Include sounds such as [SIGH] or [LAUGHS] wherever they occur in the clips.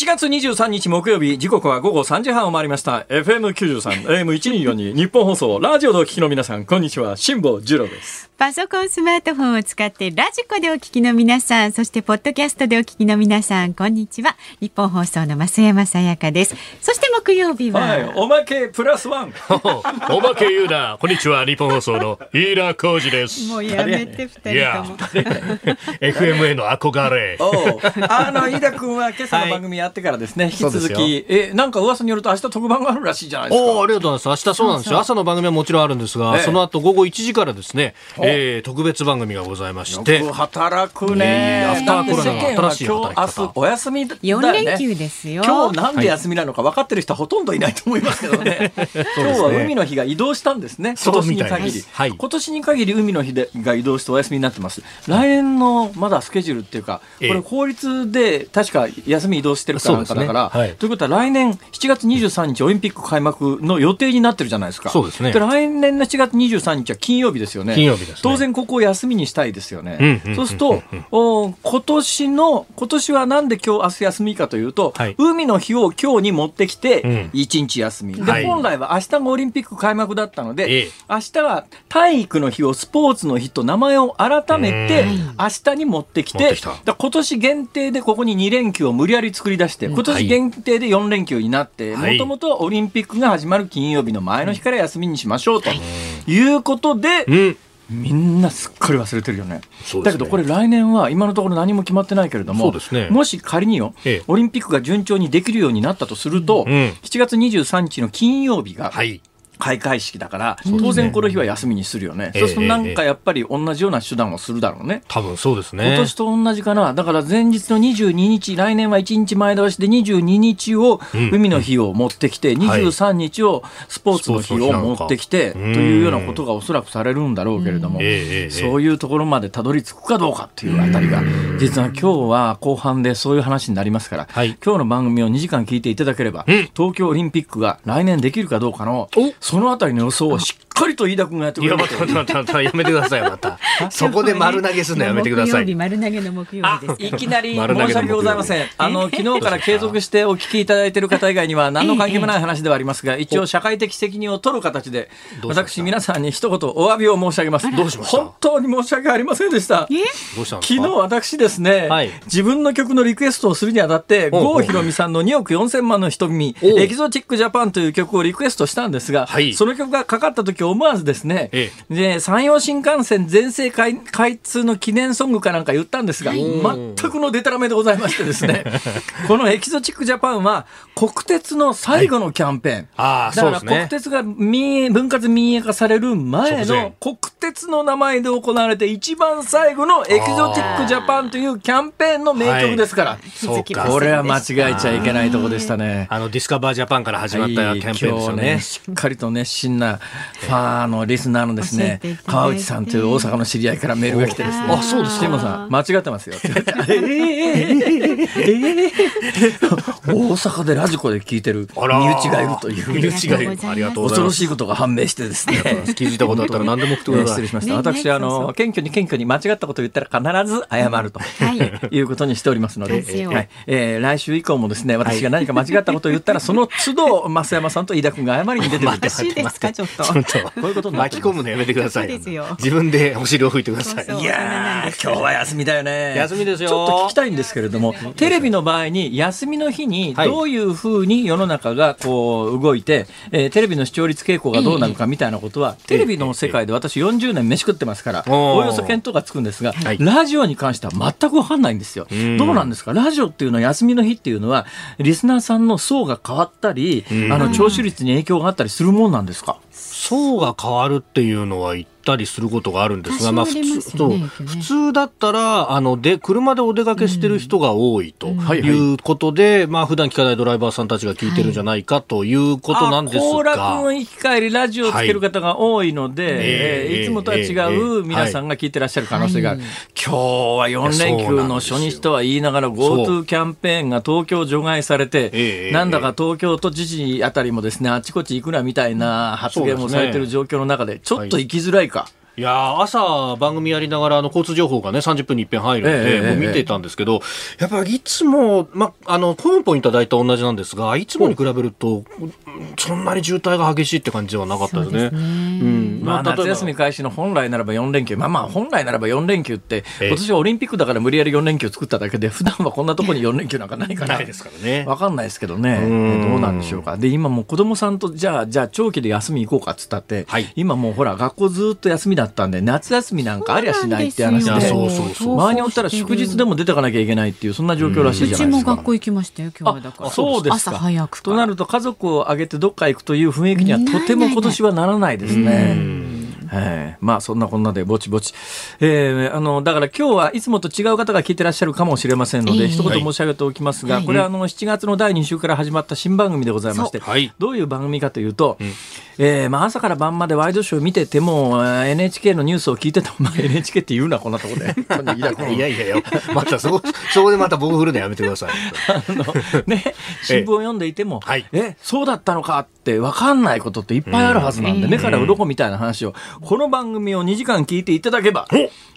7月23日木曜日、時刻は午後3時半を回りました。FM93、AM124 に、日本放送、ラジオでお聞きの皆さん、こんにちは。辛坊治郎です。パソコン、スマートフォンを使ってラジコでお聞きの皆さん、そしてポッドキャストでお聞きの皆さん、こんにちは。日本放送の増山さやかです。そして木曜日は、はい、おまけプラスワン。[LAUGHS] おまけ言うな。こんにちは、日本放送の飯田浩二です。もうやめて二いや人とも。、[LAUGHS] FM への憧れ。あの、飯田君は今朝の番組やってからですね、[LAUGHS] 引き続き、え、なんか噂によると明日特番があるらしいじゃないですか。おーありがとうございます。明日そうなんですよ。朝の番組はもちろんあるんですが、ええその後午後1時からですね、えー特別番組がございましてよく、働くいね。やアフターコロナの新しい働き方今日、明日、お休みだよね。4連休ですよ。今日なんで休みなのか分かってる人はほとんどいないと思いますけどね。今日は海の日が移動したんですね。今年に限り。はい今年に限り海の日でが移動してお休みになってます。来年のまだスケジュールっていうか、こええれ法律で確か休み移動してるかなんかだから、そうですねはいということは来年7月23日オリンピック開幕の予定になってるじゃないですか。そうですね来年の7月23日は金曜日ですよね。金曜日ですね当然ここを休みにしたいですよね。うんうんそうすると、お今年の、今年はなんで今日明日休みかというと、はい。海の日を今日に持ってきてうん、1日休み。で、はい。本来は明日がオリンピック開幕だったので、ええ。明日は体育の日をスポーツの日と名前を改めて、明日に持ってきて、きた。だ今年限定でここに2連休を無理やり作り出して、今年限定で4連休になって、もはい。ともとオリンピックが始まる金曜日の前の日から休みにしましょうということで、うん。みんなすっかり忘れてるよね。ね。だけどこれ来年は今のところ何も決まってないけれども、ね。もし仮によ、ええ。オリンピックが順調にできるようになったとすると、うん。7月23日の金曜日がはい。開会式だから、当然この日は休みにするよね。ええそうするとなんかやっぱり同じような手段をするだろうね。多分そうですね。今年と同じかな。だから前日の22日、来年は1日前倒しで22日をうん。海の日を持ってきて、はい。23日をスポーツの日を持ってきて、というようなことがおそらくされるんだろうけれども、そういうところまでたどり着くかどうかっていうあたりが、実は今日は後半でそういう話になりますから、はい。今日の番組を2時間聞いていただければ、うん。東京オリンピックが来年できるかどうかのお、そのあたりの予想はしっかりと飯田君がやってくいや、れるとまた、また、また、やめてください、また。[LAUGHS] そこで丸投げするのやめてくださ木曜日い。丸投げの木曜日です。いきなり申し訳ございません。あの、昨日から継続してお聞きいただいている方以外には何の関係もない話ではありますが、一応社会的責任を取る形で、私皆さんに一言お詫びを申し上げます。どうしました？本当に申し訳ありませんでした。昨日私ですね、はい。自分の曲のリクエストをするにあたって、郷ひろみさんの2億4000万の瞳、エキゾチックジャパンという曲をリクエストしたんですが、はい。その曲がかかった時思わずですね、えで山陽新幹線全線開開通の記念ソングかなんか言ったんですが、全くのデタラメでございましてですね、[LAUGHS] このエキゾチックジャパンは国鉄の最後のキャンペーン。ああ、だから。国鉄が民営分割民営化される前の国鉄の名前で行われて一番最後のエキゾチックジャパンというキャンペーンの名曲ですから、そうか。これは間違えちゃいけないとこでしたね。あの、ディスカバージャパンから始まったキャンペーンですよ今日ね。しっかりと熱心なファンのリスナーのですね川内さんという大阪の知り合いからメールが来てですね。あそうですか。さん間違ってますよ。[LAUGHS] [LAUGHS] えーえーえー大阪でラジコで聞いてる身内がいるという身内がいる。ありがとうございます。恐ろしいことが判明してですね気づいたことあったら何でも送ってください失礼。しました。ね私、あの、謙虚に謙虚に間違ったことを言ったら必ず謝ると、はいい、うことにしておりますので、えー来週以降もですね、私が何か間違ったことを言ったら、その都度、増山さんと飯田君が謝りに出てくる [LAUGHS] と。おかしいですかちょっと。こういうこと巻き込むのやめてくださいそうですよ自分でお尻を拭いてください。いやー、今日は休みだよね。休みですよちょっと聞きたいんですけれども、テレビの場合に、休みの日に、はい。どういうふうに世の中がこう動いて、えーテレビの視聴率傾向がどうなるかみたいなことは、テレビの世界で私40年飯食ってますから、おー。およそ見当がつくんですが、はい。ラジオに関しては全く分かんないんですよ。ん。どうなんですか？ラジオっていうのは休みの日っていうのは、リスナーさんの層が変わったり、あの、聴取率に影響があったりするもんなんですか？層が変わるっていうのは言ったりすることがあるんですが、まあ普通普通だったらあので車でお出かけしてる人が多いとはいい。うことで、まあ普段聞かないドライバーさんたちが聞いてるんじゃないかということなんですあ行楽が。の行き帰りラジオをつける方が多いので、はい。えーええいつもとは違ええう皆さんが聞いてらっしゃる可能性がある、はい今日は4連休の初日とは言いながら GoTo キャンペーンが東京除外されて、ええなんだか東京都知事あたりもですねあちこち行くなみたいな発言もされてる状況の中でちょっと行きづらいか。いいやー朝番組やりながらあの交通情報がね30分に一遍入るので、ええええもう見ていたんですけど、やっぱりいつも、ま、あの混むポイントは大体同じなんですがいつもに比べるとうんそんなに渋滞が激しいって感じではなかったですね。うん。まあ、夏休み開始の本来ならば4連休、まあまあ本来ならば4連休って、ええ。今年はオリンピックだから無理やり4連休作っただけで、普段はこんなところに4連休なんかないから。ないですからね。わかんないですけどね、ん。どうなんでしょうか。で、今もう子供さんと、じゃあ、じゃあ長期で休み行こうかっつったって、はい。今もうほら、学校ずっと休みだったんで、夏休みなんかありゃしないって話で、そうそうそう。そう周りにおったら祝日でも出てかなきゃいけないっていう、そんな状況らしいじゃないですか。うちも学校行きましたよ今日はだから。あそうですか。朝早くとなると家族を挙げてどっか行くという雰囲気にはとても今年はならないですね。ええまあそんなこんなでぼちぼち、えーあのだから今日はいつもと違う方が聞いてらっしゃるかもしれませんので、ええ一言申し上げておきますが、はい。これはあの7月の第2週から始まった新番組でございまして、はい。どういう番組かというと、えーまあ、朝から晩までワイドショー見ててもえー NHK のニュースを聞いてても、まあ、NHK って言うなこんなところで。[LAUGHS] いやいやいやいや、またそこ、そこでまた僕振るのやめてください。あのね、新聞を読んでいても、はい。え、そうだったのかって分かんないことっていっぱいあるはずなんで、目から鱗みたいな話を、この番組を2時間聞いていただけば、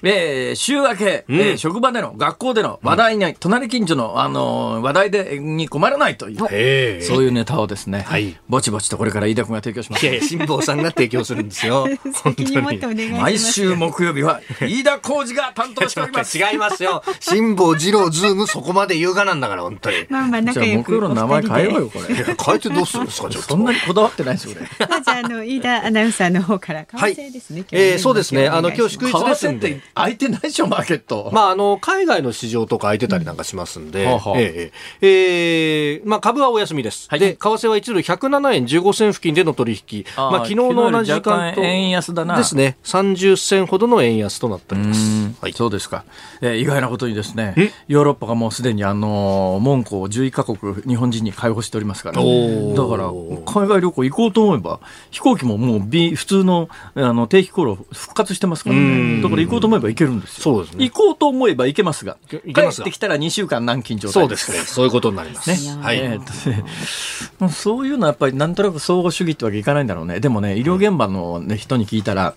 えー週明け、えー職場での、学校での話題に、隣近所の、あのー話題で、に困らないという、そういうネタをですね、はいぼちぼちとこれから飯田君が提供しますい。やいや辛坊さんが提供するんですよ。[LAUGHS] 本当に毎週木曜日は、飯田浩二が担当しております。違いますよ。[LAUGHS] 辛坊二郎ズームそこまで優雅なんだから、本当に。まあまあじゃあ仲良く木曜の名前変えようよ、これ。[LAUGHS] 変えてどうするんですか、ちょっと。そんなにこだわってないですよ、俺。まずあの飯田アナウンサーの方からはい為替ですね。今日えーそうですねあの今日祝日為ですんで空いてないでしょ、マーケット。まあ、あの、海外の市場とか空いてたりなんかしますんで、はあはあええええまあ、株はお休みです。はいで、為替は1ドル107円15銭付近での取引。あーまあ、昨日の同じ時間と。円安だなですね。30銭ほどの円安となっております。はい。そうですか、えー意外なことにですねヨーロッパがもうすでにあのー門戸を11カ国日本人に開放しておりますからおーだから海外旅行行こうと思えば飛行機ももう普通のあの定期航路復活してますからうんねだから行こうと思えば行けるんですよそうですね行こうと思えば行けますが行けますが帰ってきたら2週間軟禁状態そうですね。そういうことになります。ねはい。えーそういうのはやっぱりなんとなく相互主義ってわけいかないんだろうね。でもね、医療現場の、ね、人に聞いたら、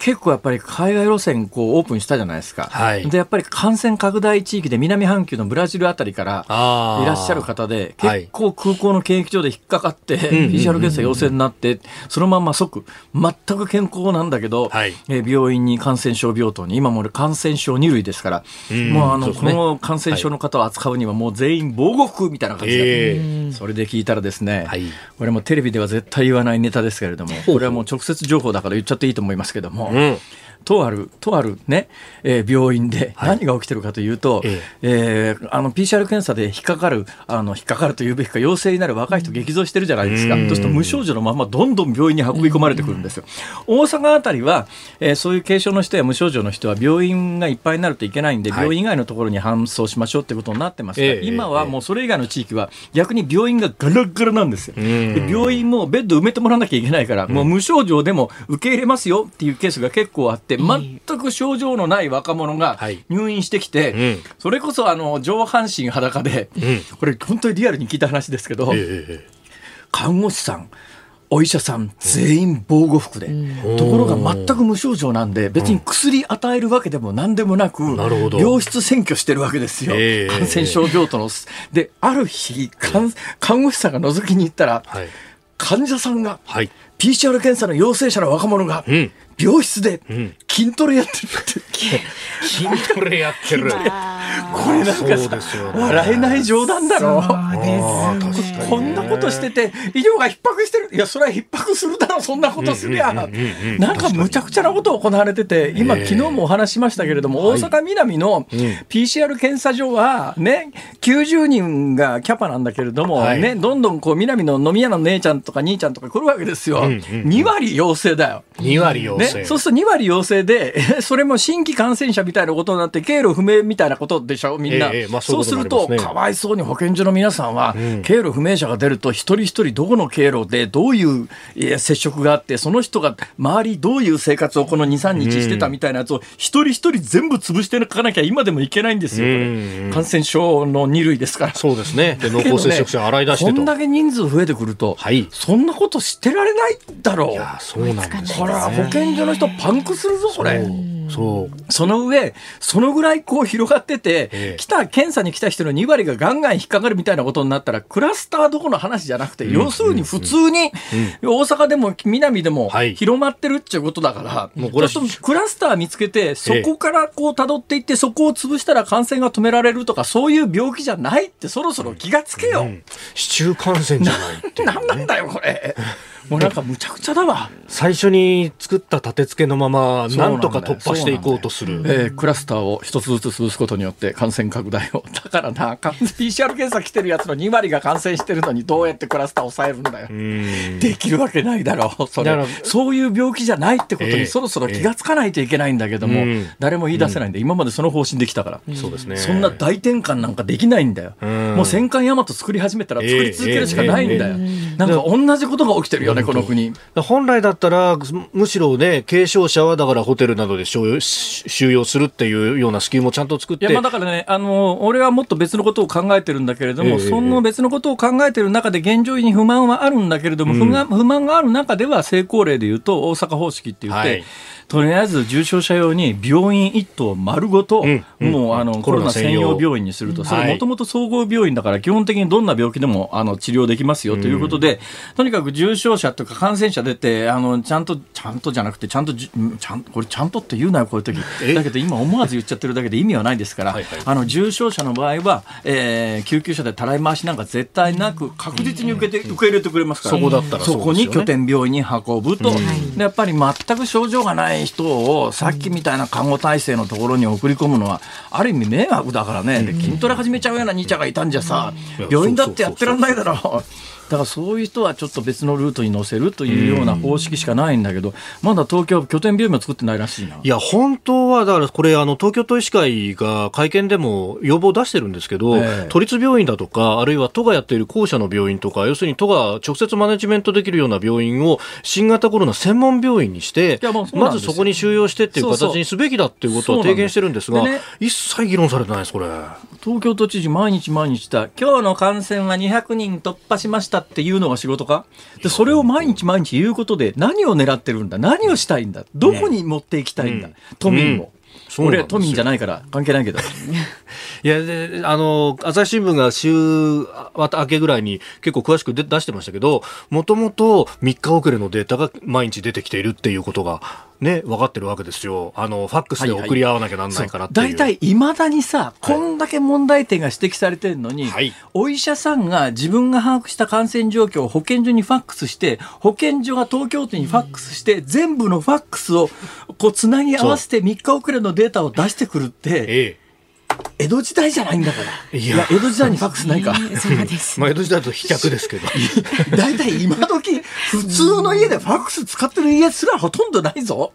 結構やっぱり海外路線こうオープンしたじゃないですか。はい。で、やっぱり感染拡大地域で南半球のブラジルあたりからいらっしゃる方で、はい。結構空港の検疫所で引っかかって、PCR 検査陽性になって、そのまんま即、全く健康なんだけど、はい。えー病院に感染症病棟に、今も俺感染症2類ですから、うん。もうあの、この感染症の方を扱うにはもう全員防護服みたいな感じで、えそれで聞いたらですね、はい。これもテレビでは絶対言わないネタですけれども、これはもう直接情報だから言っちゃっていいと思いますけども、うん。とある、とあるね、えー病院で何が起きてるかというと、ええ。ーあの PCR 検査で引っかかる、あの引っかかるというべきか、陽性になる若い人激増してるじゃないですか。うん。そうすると無症状のままどんどん病院に運び込まれてくるんですよ。大阪あたりは、えーそういう軽症の人や無症状の人は病院がいっぱいになるといけないんで、はい。病院以外のところに搬送しましょうってことになってますが、ええ今はもうそれ以外の地域は逆に病院がガラッガラなんですよ。ん。で病院もベッド埋めてもらわなきゃいけないから、もう無症状でも受け入れますよっていうケースが結構あって、全く症状のない若者がはい。入院してきて、うん。それこそあの上半身裸で、ん。これ本当にリアルに聞いた話ですけど、ええ看護師さんお医者さん全員防護服で、ところが全く無症状なんで別に薬与えるわけでも何でもなく、なるほど。病室占拠してるわけですよ、ええ感染症病棟の。である日看看護師さんが覗きに行ったら、はい。患者さんがはい。PCR 検査の陽性者の若者がうん病室でん。筋トレやってるって、[LAUGHS] 筋トレやってる。[LAUGHS] これなんかそうでさすよね。笑えない冗談だろあー確かにね。こんなことしてて医療が逼迫してる。いやそれは逼迫するだろう。そんなことすりゃ。うんうんうんうんなんかむちゃくちゃなこと行われてて今え。え昨日もお話ししましたけれども大阪南の PCR 検査所はね90人がキャパなんだけれどもはい。ねどんどんこう南の飲み屋の姉ちゃんとか兄ちゃんとか来るわけですよ。うんうんうん。2割陽性だよ。2割陽そうすると2割陽性で、え [LAUGHS] それも新規感染者みたいなことになって、経路不明みたいなことでしょ、みんな。ええまあそそううするとかわいそうに保健所の皆さんは、経路不明者が出ると、一人一人どこの経路でどういうえー接触があって、その人が周りどういう生活をこの2、3日してたみたいなやつを、一人一人全部潰していかなきゃ今でもいけないんですよ。感染症の2類ですから。そうですね。で、濃厚接触者洗い出してと。こんだけ人数増えてくると、はいそんなことしてられないだろう。いや、そうなんですよねこれは保健所の人パンクするぞそれ。そう。その上、そのぐらいこう広がってて、ええ。来た、検査に来た人の2割がガンガン引っかかるみたいなことになったら、クラスターどころの話じゃなくて、要するに普通に、大阪でも南でもはい。広まってるっていうことだから、もうこれクラスター見つけて、そこからこう辿っていって、そこを潰したら感染が止められるとか、そういう病気じゃないってそろそろ気がつけよ。市中感染じゃないね。なんなんだよ、これ。[LAUGHS] もうなんかむちゃくちゃだわ。最初に作った立て付けのまま、なんんとか突破していこうとする。えークラスターを一つずつ潰すことによって感染拡大を。だからな、か PCR 検査来てるやつの2割が感染してるのにどうやってクラスターを抑えるんだよ。うんできるわけないだろう。それ。そういう病気じゃないってことええにそろそろ気がつかないといけないんだけども、ええうん誰も言い出せないんで、今までその方針できたから。そうですね。そんな大転換なんかできないんだよ。うんもう戦艦大和作り始めたら作り続けるしかないんだよ。ええなんか同じことが起きてるよね、この国。本来だったら、むしろね、軽症者はだからホテルなどで収容し収容するっていうようなスキームをちゃんと作って。いや、まあだからね、あの、俺はもっと別のことを考えてるんだけれども、ええその別のことを考えてる中で現状に不満はあるんだけれども、不満不満がある中では成功例で言うと、大阪方式って言って、はいとりあえず重症者用に病院一棟丸ごと、もうあのコロナ専用。病院にすると、それはいもともと総合病院だから、基本的にどんな病気でもあの治療できますよということで、とにかく重症者とか感染者出て、あのちゃんと、ちゃんとじゃなくて、ちゃんとちゃんこれ、ちゃんとって言うなよ、こういう時。え？だけど今、思わず言っちゃってるだけで意味はないですから、あの重症者の場合は、えー救急車でたらい回しなんか絶対なく、確実に受けて、受け入れてくれますから、そこに拠点病院に運ぶと、でやっぱり全く症状がない人を、さっきみたいな看護体制のところに送り込むのは、ある意味迷惑だからね、で筋トレ始めちゃうような兄ちゃんがいたんじゃさ、病院だってやってらんないだろ。う。だからそういう人はちょっと別のルートに乗せるというような方式しかないんだけど、まだ東京、拠点病院も作ってないらしいな。いや、本当は、だからこれ、あの、東京都医師会が会見でも要望を出してるんですけど、ええ都立病院だとか、あるいは都がやっている公社の病院とか、要するに都が直接マネジメントできるような病院を新型コロナ専門病院にしてまずそこに収容してっていう形にすべきだっていうことは提言してるんですが、ね一切議論されてないです、これ。東京都知事、毎日毎日だ、今日の感染は200人突破しましたっていうのが仕事か？で、それを毎日毎日言うことで、何を狙ってるんだ、何をしたいんだ、どこに持っていきたいんだ、うん。都民を。俺、都民じゃないから関係ないけど。[LAUGHS] いや、で、あの、朝日新聞が週明けぐらいに結構詳しくで出してましたけど、もともと3日遅れのデータが毎日出てきているっていうことが、ね、分かってるわけですよ。あの、ファックスで送り合わなきゃなんないからっていう。大体、いまだにさ、こんだけ問題点が指摘されてるのに、はいお医者さんが自分が把握した感染状況を保健所にファックスして、保健所が東京都にファックスして、全部のファックスをこうつなぎ合わせて3日遅れのデータを出してくるって、ええ。江戸時代じゃないんだから。いいやや、江戸時代にファックスないか。そうです。まあ、江戸時代だと飛脚ですけど。[LAUGHS] 大体今時、普通の家でファックス使ってる家すらほとんどないぞ。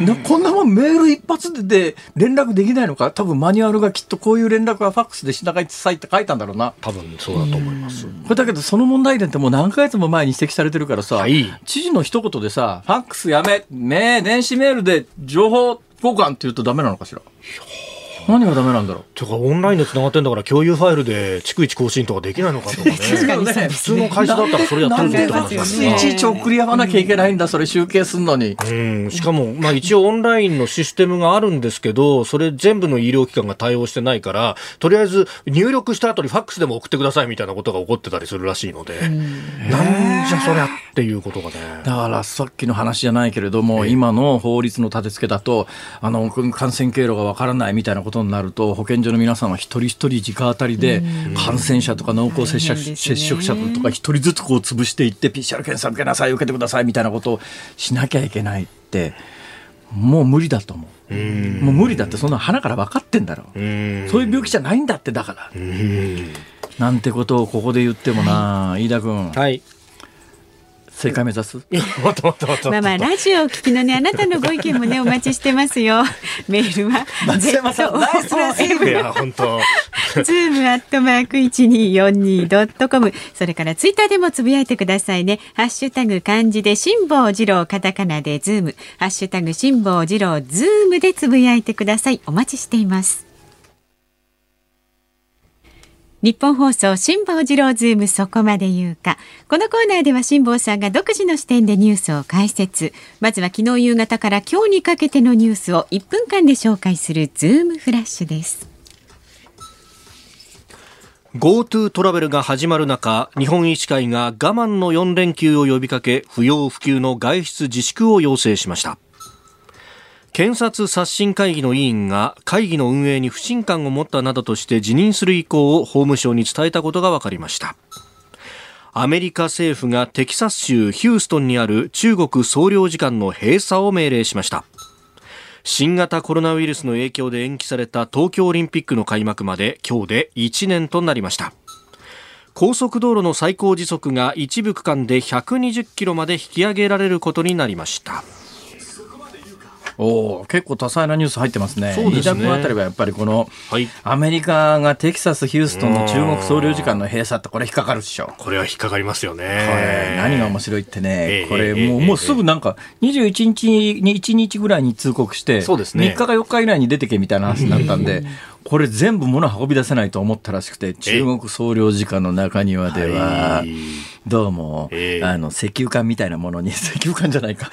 なこんなもんメール一発でで連絡できないのか？多分マニュアルがきっとこういう連絡はファックスでしなさいって書いたんだろうな。多分そうだと思います。これだけどその問題点ってもう何ヶ月も前に指摘されてるからさ、はい知事の一言でさ、ファックスやめ、ねえ電子メールで情報交換って言うとダメなのかしら？何がダメなんだろう？てか、オンラインで繋がってんだから共有ファイルで逐一更新とかできないのかとかね。[LAUGHS] 確かにそうです普通の会社だったらそれやってるぞって話ファックスですよいちいち送り合わなきゃいけないんだ、それ集計すんのに。うん、しかも、まあ一応オンラインのシステムがあるんですけど、それ全部の医療機関が対応してないから、とりあえず入力した後にファックスでも送ってくださいみたいなことが起こってたりするらしいので、なんじゃそりゃっていうことがね。だからさっきの話じゃないけれども、今の法律の立て付けだと、あの感染経路がわからないみたいなことになると、保健所の皆さんは一人一人直当たりで、感染者とか濃厚接触,、接触者とか一人ずつこう潰していって、PCR 検査受けなさい、受けてくださいみたいなことをしなきゃいけないって、もう無理だと思う。もう無理だって、そんなハナから分かってんだろう。うん。そういう病気じゃないんだって、だから。うんなんてことをここで言ってもな、飯田君、はい。正解目指す？いや、待って待って待って。まあまあラジオを聞きのねあなたのご意見もねお待ちしてますよ。[LAUGHS] メールは増山さんナイスなセーブいや、本当。ズームアットマーク一二四二ドットコム。それからツイッターでもつぶやいてくださいね。ハッシュタグ漢字で辛坊治郎カタカナでズーム。ハッシュタグ辛坊治郎ズームでつぶやいてください。お待ちしています。ニッポン放送辛坊治郎ズームそこまで言うか。このコーナーでは辛坊さんが独自の視点でニュースを解説。まずは昨日夕方から今日にかけてのニュースを1分間で紹介するズームフラッシュです。GoTo トラベルが始まる中日本医師会が我慢の4連休を呼びかけ不要不急の外出自粛を要請しました。検察刷新会議の委員が会議の運営に不信感を持ったなどとして辞任する意向を法務省に伝えたことが分かりました。アメリカ政府がテキサス州ヒューストンにある中国総領事館の閉鎖を命令しました。新型コロナウイルスの影響で延期された東京オリンピックの開幕まで今日で1年となりました。高速道路の最高時速が一部区間で120キロまで引き上げられることになりました。お結構多彩なニュース入ってますね。そうですね。飯田君あたりはやっぱりこの、はい。アメリカがテキサス、ヒューストンの中国総領事館の閉鎖ってこれ引っかかるっしょ。これは引っかかりますよね。これ何が面白いってえねえ、これええもうもうすぐなんか21日に1日ぐらいに通告して、そうですね。3日か4日以内に出てけみたいな話になったんで、[LAUGHS] これ全部物運び出せないと思ったらしくて、中国総領事館の中庭でははい、どうも、ええあの、石油缶みたいなものに、[LAUGHS] 石油缶じゃないか。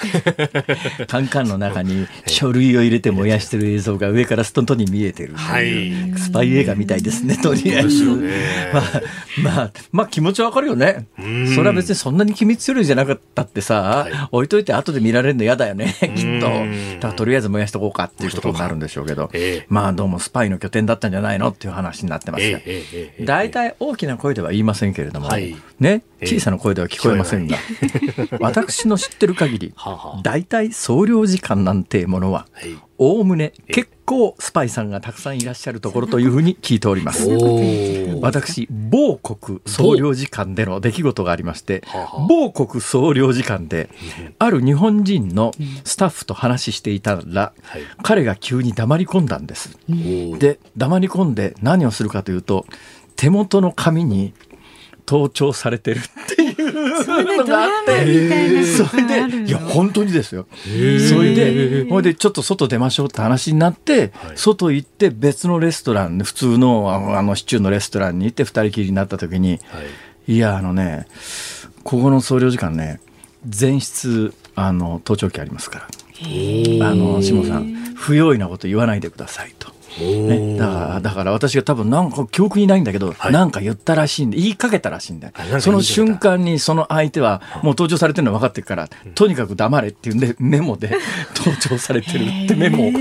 [LAUGHS] カンカンの中に書類を入れて燃やしてる映像が上からストントに見えてる。はいスパイ映画みたいですね、とりあえず。[LAUGHS] まあ、まあ、まあ気持ちわかるよね。んそれは別にそんなに機密書類じゃなかったってさ、置いといて後で見られるの嫌だよね、きっと。だからとりあえず燃やしとこうかっていうことになるんでしょうけどええ、まあどうもスパイの拠点だったんじゃないのっていう話になってますが大体大きな声では言いませんけれども、はい。ね、ええ。小さな声では聞こえませんが、私の知ってる限り [LAUGHS] 大体総領事館なんてものは、はい。おおむね結構スパイさんがたくさんいらっしゃるところというふうに聞いております。私、某国総領事館での出来事がありまして某国総領事館で、ある日本人のスタッフと話していたらはい、彼が急に黙り込んだんです。で、黙り込んで何をするかというと、手元の紙に盗聴されてるっていうのがあって、それで、いや、本当にですよ。それで、ほいで、ちょっと外出ましょうって話になって、はい外行って別のレストランで、普通の、あの、あのシチューのレストランに行って二人きりになった時に、はいいや、あのね、ここの総領事館ね、前室、あの、盗聴器ありますから。あの、下さん、不用意なこと言わないでくださいと。ね、だから、だから私が多分なんか記憶にないんだけど、はい。なんか言ったらしいんで、言いかけたらしいんだその瞬間にその相手はもう盗聴されてるの分かってるから、とにかく黙れっていうんで、メモで盗聴されてるってメモを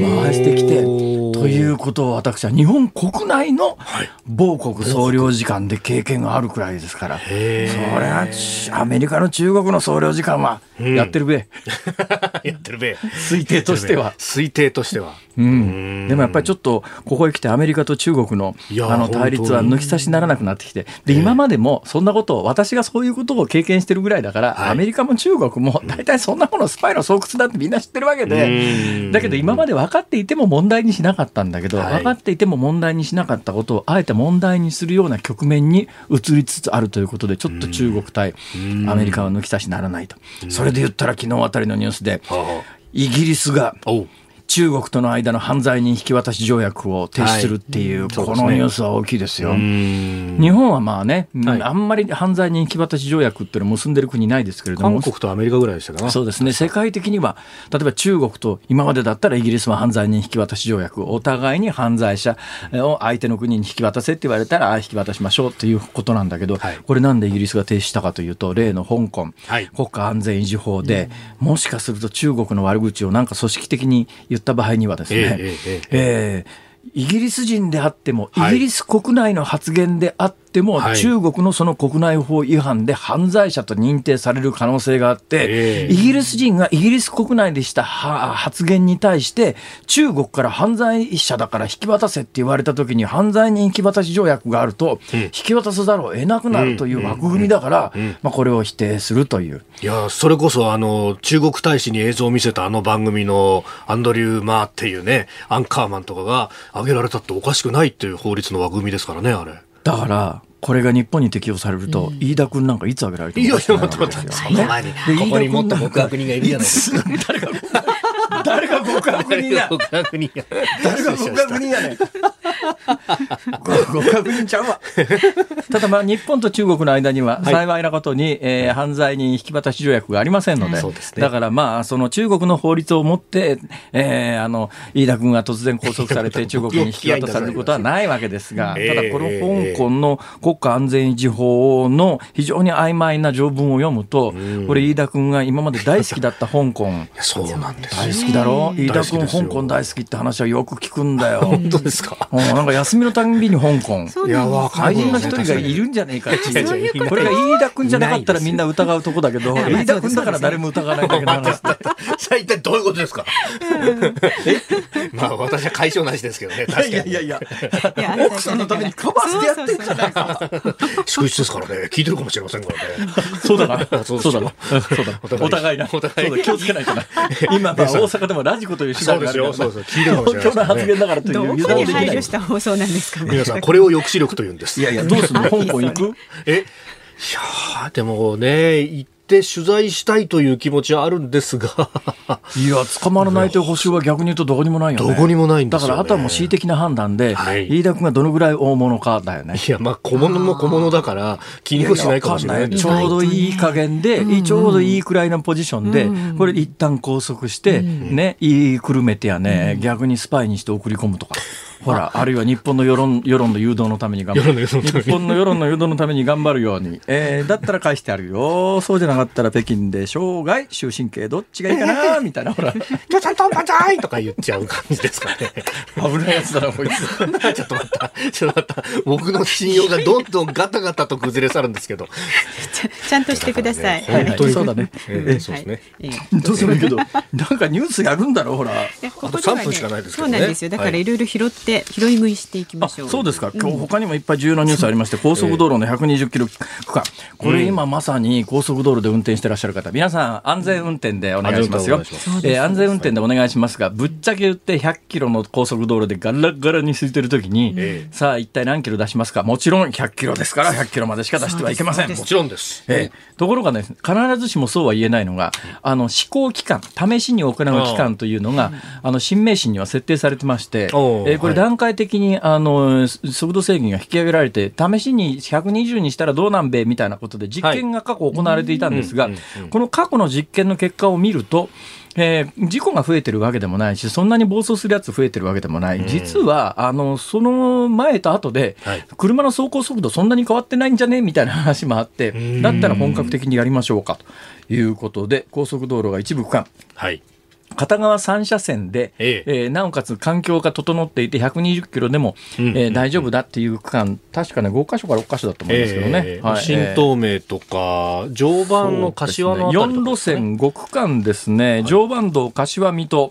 回してきて、ということを私は日本国内の某国総領事館で経験があるくらいですから、それはちアメリカの中国の総領事館はやってるべ、[LAUGHS] やってるべ。推定としては。推定としては。うん、でもやっぱりちょっとここへ来てアメリカと中国のあの対立は抜き差しならなくなってきてで今までもそんなことを私がそういうことを経験してるぐらいだから、はい。アメリカも中国も大体そんなものスパイの巣窟だってみんな知ってるわけうでん。だけど今まで分かっていても問題にしなかったんだけど、はい。分かっていても問題にしなかったことをあえて問題にするような局面に移りつつあるということでちょっと中国対アメリカは抜き差しならないと。それで言ったら昨日あたりのニュースではイギリスが中国との間の犯罪人引き渡し条約を停止するっていう、はい。このニュースは大きいですよ。うん。日本はまあね、はい。あんまり犯罪人引き渡し条約っていうのを結んでる国ないですけれども。韓、国とアメリカぐらいでしたかな。そうですね、世界的には、例えば中国と今までだったらイギリスは犯罪人引き渡し条約、お互いに犯罪者を相手の国に引き渡せって言われたら、あ引き渡しましょうっていうことなんだけど、はい。これなんでイギリスが停止したかというと、例の香港、はい。国家安全維持法で、もしかすると中国の悪口をなんか組織的に言った場合にはですね、えええーイギリス人であっても、はい。イギリス国内の発言であっても、はい。中国のその国内法違反で犯罪者と認定される可能性があって、ええ。イギリス人がイギリス国内でしたは発言に対して、中国から犯罪者だから引き渡せって言われたときに、犯罪人引き渡し条約があると、引き渡さざるを得なくなるという枠組みだから、まあ、これを否定するという。いやそれこそあの中国大使に映像を見せたあの番組のアンドリュー・マーっていうねアンカーマンとかが挙げられたっておかしくないっていう法律の枠組みですからねあれ。だから、これが日本に適用されると、飯田君なんかいつ挙げられていやいやもおかしくない待って待ってわけですよその前にここにもっと極悪人がいるじゃないですか。[LAUGHS] 誰が誰がが極悪人や極悪人や。誰が極悪人やねん。極悪人ちゃうわ。ただまあ日本と中国の間には幸いなことに、えー犯罪人引き渡し条約がありませんので、そうですね。だからまあその中国の法律をもって、えーあの飯田君が突然拘束されて中国に引き渡されることはないわけですが、たええだこの香港の国家安全維持法の非常に曖昧な条文を読むと、これ飯田君が今まで大好きだった香港。そうなんです大好きだろ？飯田君香港大好きって話はよく聞くんだよ。[LAUGHS] 本当ですか？うんなんか休みのたんびに香港。そうなんです愛人の一人がいるんじゃねえかってこれが飯田君じゃなかったらみんな疑うとこだけど、飯田君だから誰も疑わないだけの話だ。さあ一体どういうことですか？まあ私は解消なしですけどね。確かに。いやいやいや、いや奥さんのためにカバーしてやってんじゃないか。祝日ですからね。聞いてるかもしれませんからね。そうだな。そうだな。そうだ。お互いな。お互いそうだ気をつけないとな。今、まあ大阪でもラジコという手段があるから。な。そうですよそうですよ。聞いてるかもしれない東京の発言だからという油断できない。に配慮。した放送なんですか皆さん、これを抑止力と言うんです。いやいや、どうすんの？香港行く？え、いやーでもね、行って取材したいという気持ちはあるんですが、[LAUGHS] いや、捕まらないという保証は逆に言うとどこにもないよね。どこにもないんですよね。だから、あとはもう恣意的な判断で、はい。飯田君がどのぐらい大物かだよね。いや、まあ、小物も小物だから、気にもしないかもしれない。んですちょうどいい加減で、ちょうどいいくらいのポジションで、これ一旦拘束して、ね、言いくるめてやね、逆にスパイにして送り込むとか。ほら、あるいは日本の世論世論の誘導のために頑張る。日本の世論の誘導のために頑張るように。えーだったら返してあるよ。そうじゃなかったら北京で生涯終身刑どっちがいいかな [LAUGHS] みたいな、ほら。共産党万歳とか言っちゃう感じですかね。[LAUGHS] 危ないやつだな、こいつ。[LAUGHS] ちょっと待った。ちょっと待った。僕の信用がどんどんガタガタと崩れ去るんですけど。ちゃんとしてください。本当にそうだねええそうですね。どうするけど、なんかニュースやるんだろ、ほら。あとでは3分しかないですけどねそうなんですよ。だからはいいろいろ拾って、拾い食いしていきまあしょう。そうですか、今日他にもいっぱい重要なニュースありまして、高速道路の120キロ区間、これ今まさに高速道路で運転してらっしゃる方、皆さん安全運転でお願いしますよ。えー安全運転でお願いしますが、ぶっちゃけ言って100キロの高速道路でガラガラに空いてるときに、えさあ一体何キロ出しますか？もちろん100キロですから100キロまでしか出してはいけません。もちろんです。ええ。ところがね、必ずしもそうは言えないのが、あの、試行期間、試しに行う期間というのが、あの、新名神には設定されてまして、えーこれはい段階的に、あの、速度制限が引き上げられて、試しに120にしたらどうなんべみたいなことで実験が過去行われていたんですがこの過去の実験の結果を見ると、えー事故が増えてるわけでもないし、そんなに暴走するやつ増えてるわけでもない。実は、あの、その前と後ではい、車の走行速度そんなに変わってないんじゃねみたいな話もあって、ん。だったら本格的にやりましょうかということで、高速道路が一部区間、はい。片側3車線で、ええ。ーなおかつ環境が整っていて120キロでも、うんえー大丈夫だっていう区間、確かね、5箇所か6箇所だと思うんですけどね。ええ。はい。新東名とか、常磐の柏のあたりとか4路線5区間ですね、常磐道柏水戸、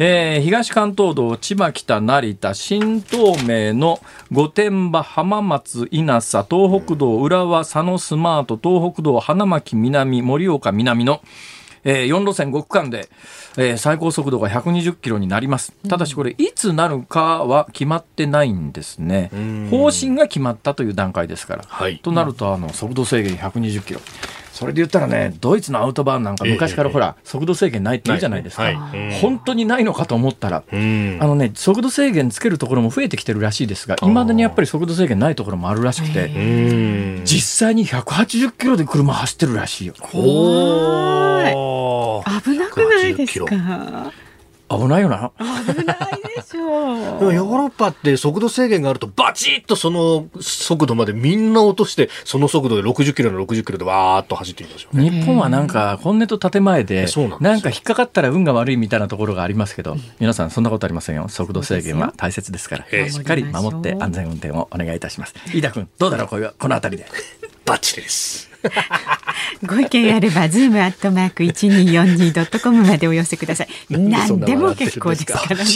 えー東関東道千葉北成田。新東名の御殿場浜松稲佐。東北道浦和佐野スマート。東北道花巻南盛岡南のえー4路線5区間で、えー最高速度が120キロになります。ただしこれ、いつなるかは決まってないんですねん。方針が決まったという段階ですから。はいとなると、あの、速度制限120キロ。それで言ったらね、ドイツのアウトバーンなんか昔からほら、速度制限ないって言うじゃないですか。はいうん。本当にないのかと思ったら、うん。あのね、速度制限つけるところも増えてきてるらしいですが、いまだにやっぱり速度制限ないところもあるらしくて、うん。実際に180キロで車走ってるらしいよ。危なくないです180キか。危ないよな。危ないでしょ。[LAUGHS] でもヨーロッパって速度制限があるとバチッとその速度までみんな落としてその速度で60キロの60キロでわーっと走っていきますよね。日本はなんか本音と建前でなんですよ。なんか引っかかったら運が悪いみたいなところがありますけど皆さんそんなことありませんよ。速度制限は大切ですから。ええ。しっかり守って安全運転をお願いいたします。飯田君どうだろう？こういうこの辺りでバッチリです。[LAUGHS] ご意見あれば、ズームアットマーク一二四二ドットコムまでお寄せください。なんでそん何でも結構ですからね。[LAUGHS] さ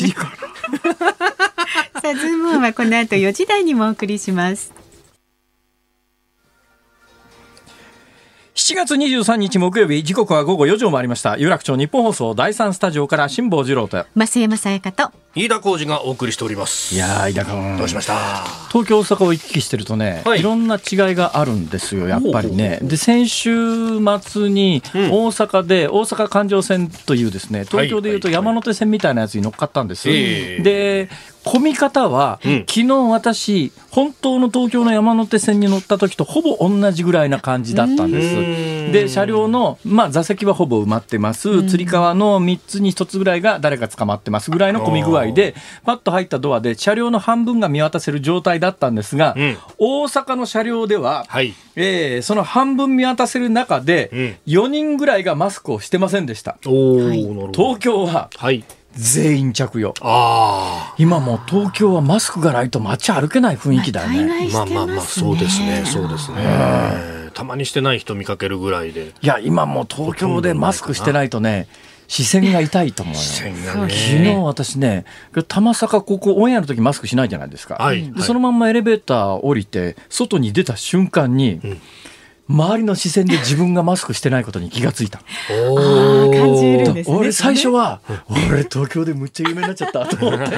あ、ズームオンはこの後4時台にもお送りします。7月23日木曜日時刻は午後4時を回りました有楽町ニッポン放送第三スタジオから辛坊治郎と増山さやかと。飯田浩司がお送りしております。いやー、飯田君。どうしました？東京、大阪を行き来してるとね、はいい、ろんな違いがあるんですよ、やっぱりね。で、先週末にうん大阪で、大阪環状線というですね、東京でいうとはいはい山手線みたいなやつに乗っかったんです。ええで、混み方は、うん昨日私、本当の東京の山手線に乗った時とほぼ同じぐらいな感じだったんです。うんで、車両の、まあ、座席はほぼ埋まってます。つり革の3つに1つぐらいが誰か捕まってますぐらいの混み具合で、パッと入ったドアで車両の半分が見渡せる状態だったんですが、うん大阪の車両では、はい。えーその半分見渡せる中で、4人ぐらいがマスクをしてませんでした。はいなるほど。東京ははい。全員着用。あ今もう東京はマスクがないと街歩けない雰囲気だよね。あ。まあまあまあ、そうですね。そうですね。たまにしてない人見かけるぐらいで。いや、今もう東京でマスクしてないとね、視線が痛いと思うよ。線がね。昨日私ね、玉坂ここオンエアの時マスクしないじゃないですか。はいでそのまんまエレベーター降りて、外に出た瞬間に、ん周りの視線で自分がマスクしてないことに気がついた。お感じるんですね。俺最初は、俺東京でむっちゃ有名になっちゃったと思って、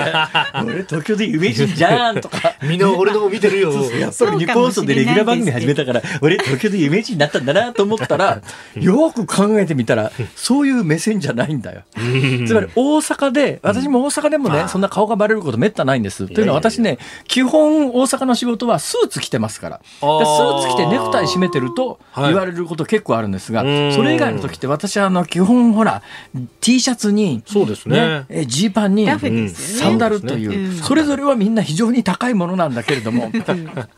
俺東京で有名人じゃんとか。みんな俺の方見てるよ。やっぱり日本放送でレギュラー番組始めたから、俺東京で有名人になったんだなと思ったら、よく考えてみたら、そういう目線じゃないんだよ。つまり大阪で、私も大阪でもね、そんな顔がバレることめったないんです。というのは私ね、基本大阪の仕事はスーツ着てますから。でスーツ着てネクタイ締めてるとはい。言われること結構あるんですが、うん。それ以外の時って私はあの基本ほら、T シャツに、そうですね。えジーパンに、サンダルという、うん。それぞれはみんな非常に高いものなんだけれども、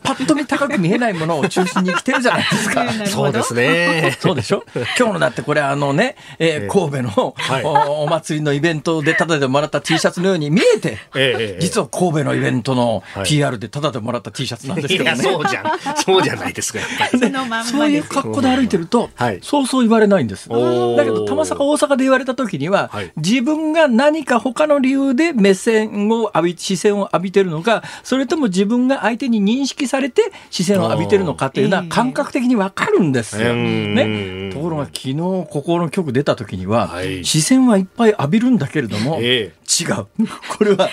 パッと見高く見えないものを中心に着てるじゃないですか。[LAUGHS] そうですね。そうでしょ？今日のだってこれあのね、えー神戸の、はい。おお祭りのイベントでタダでもらった T シャツのように見えて、ええええ。実は神戸のイベントのはい。PR でタダでもらった T シャツなんですけどね。そうじゃん。そうじゃないですか。そういう格好で歩いてると、はい。そうそう言われないんです。だけど、玉坂、大阪で言われた時には、はい。自分が何か他の理由で目線を浴び、視線を浴びてるのか、それとも自分が相手に認識されて視線を浴びてるのかっていうのはええ感覚的にわかるんですよ。うん。ね。ところが昨日ここの局出た時には、はい。視線はいっぱい浴びるんだけれども、え違う。これは、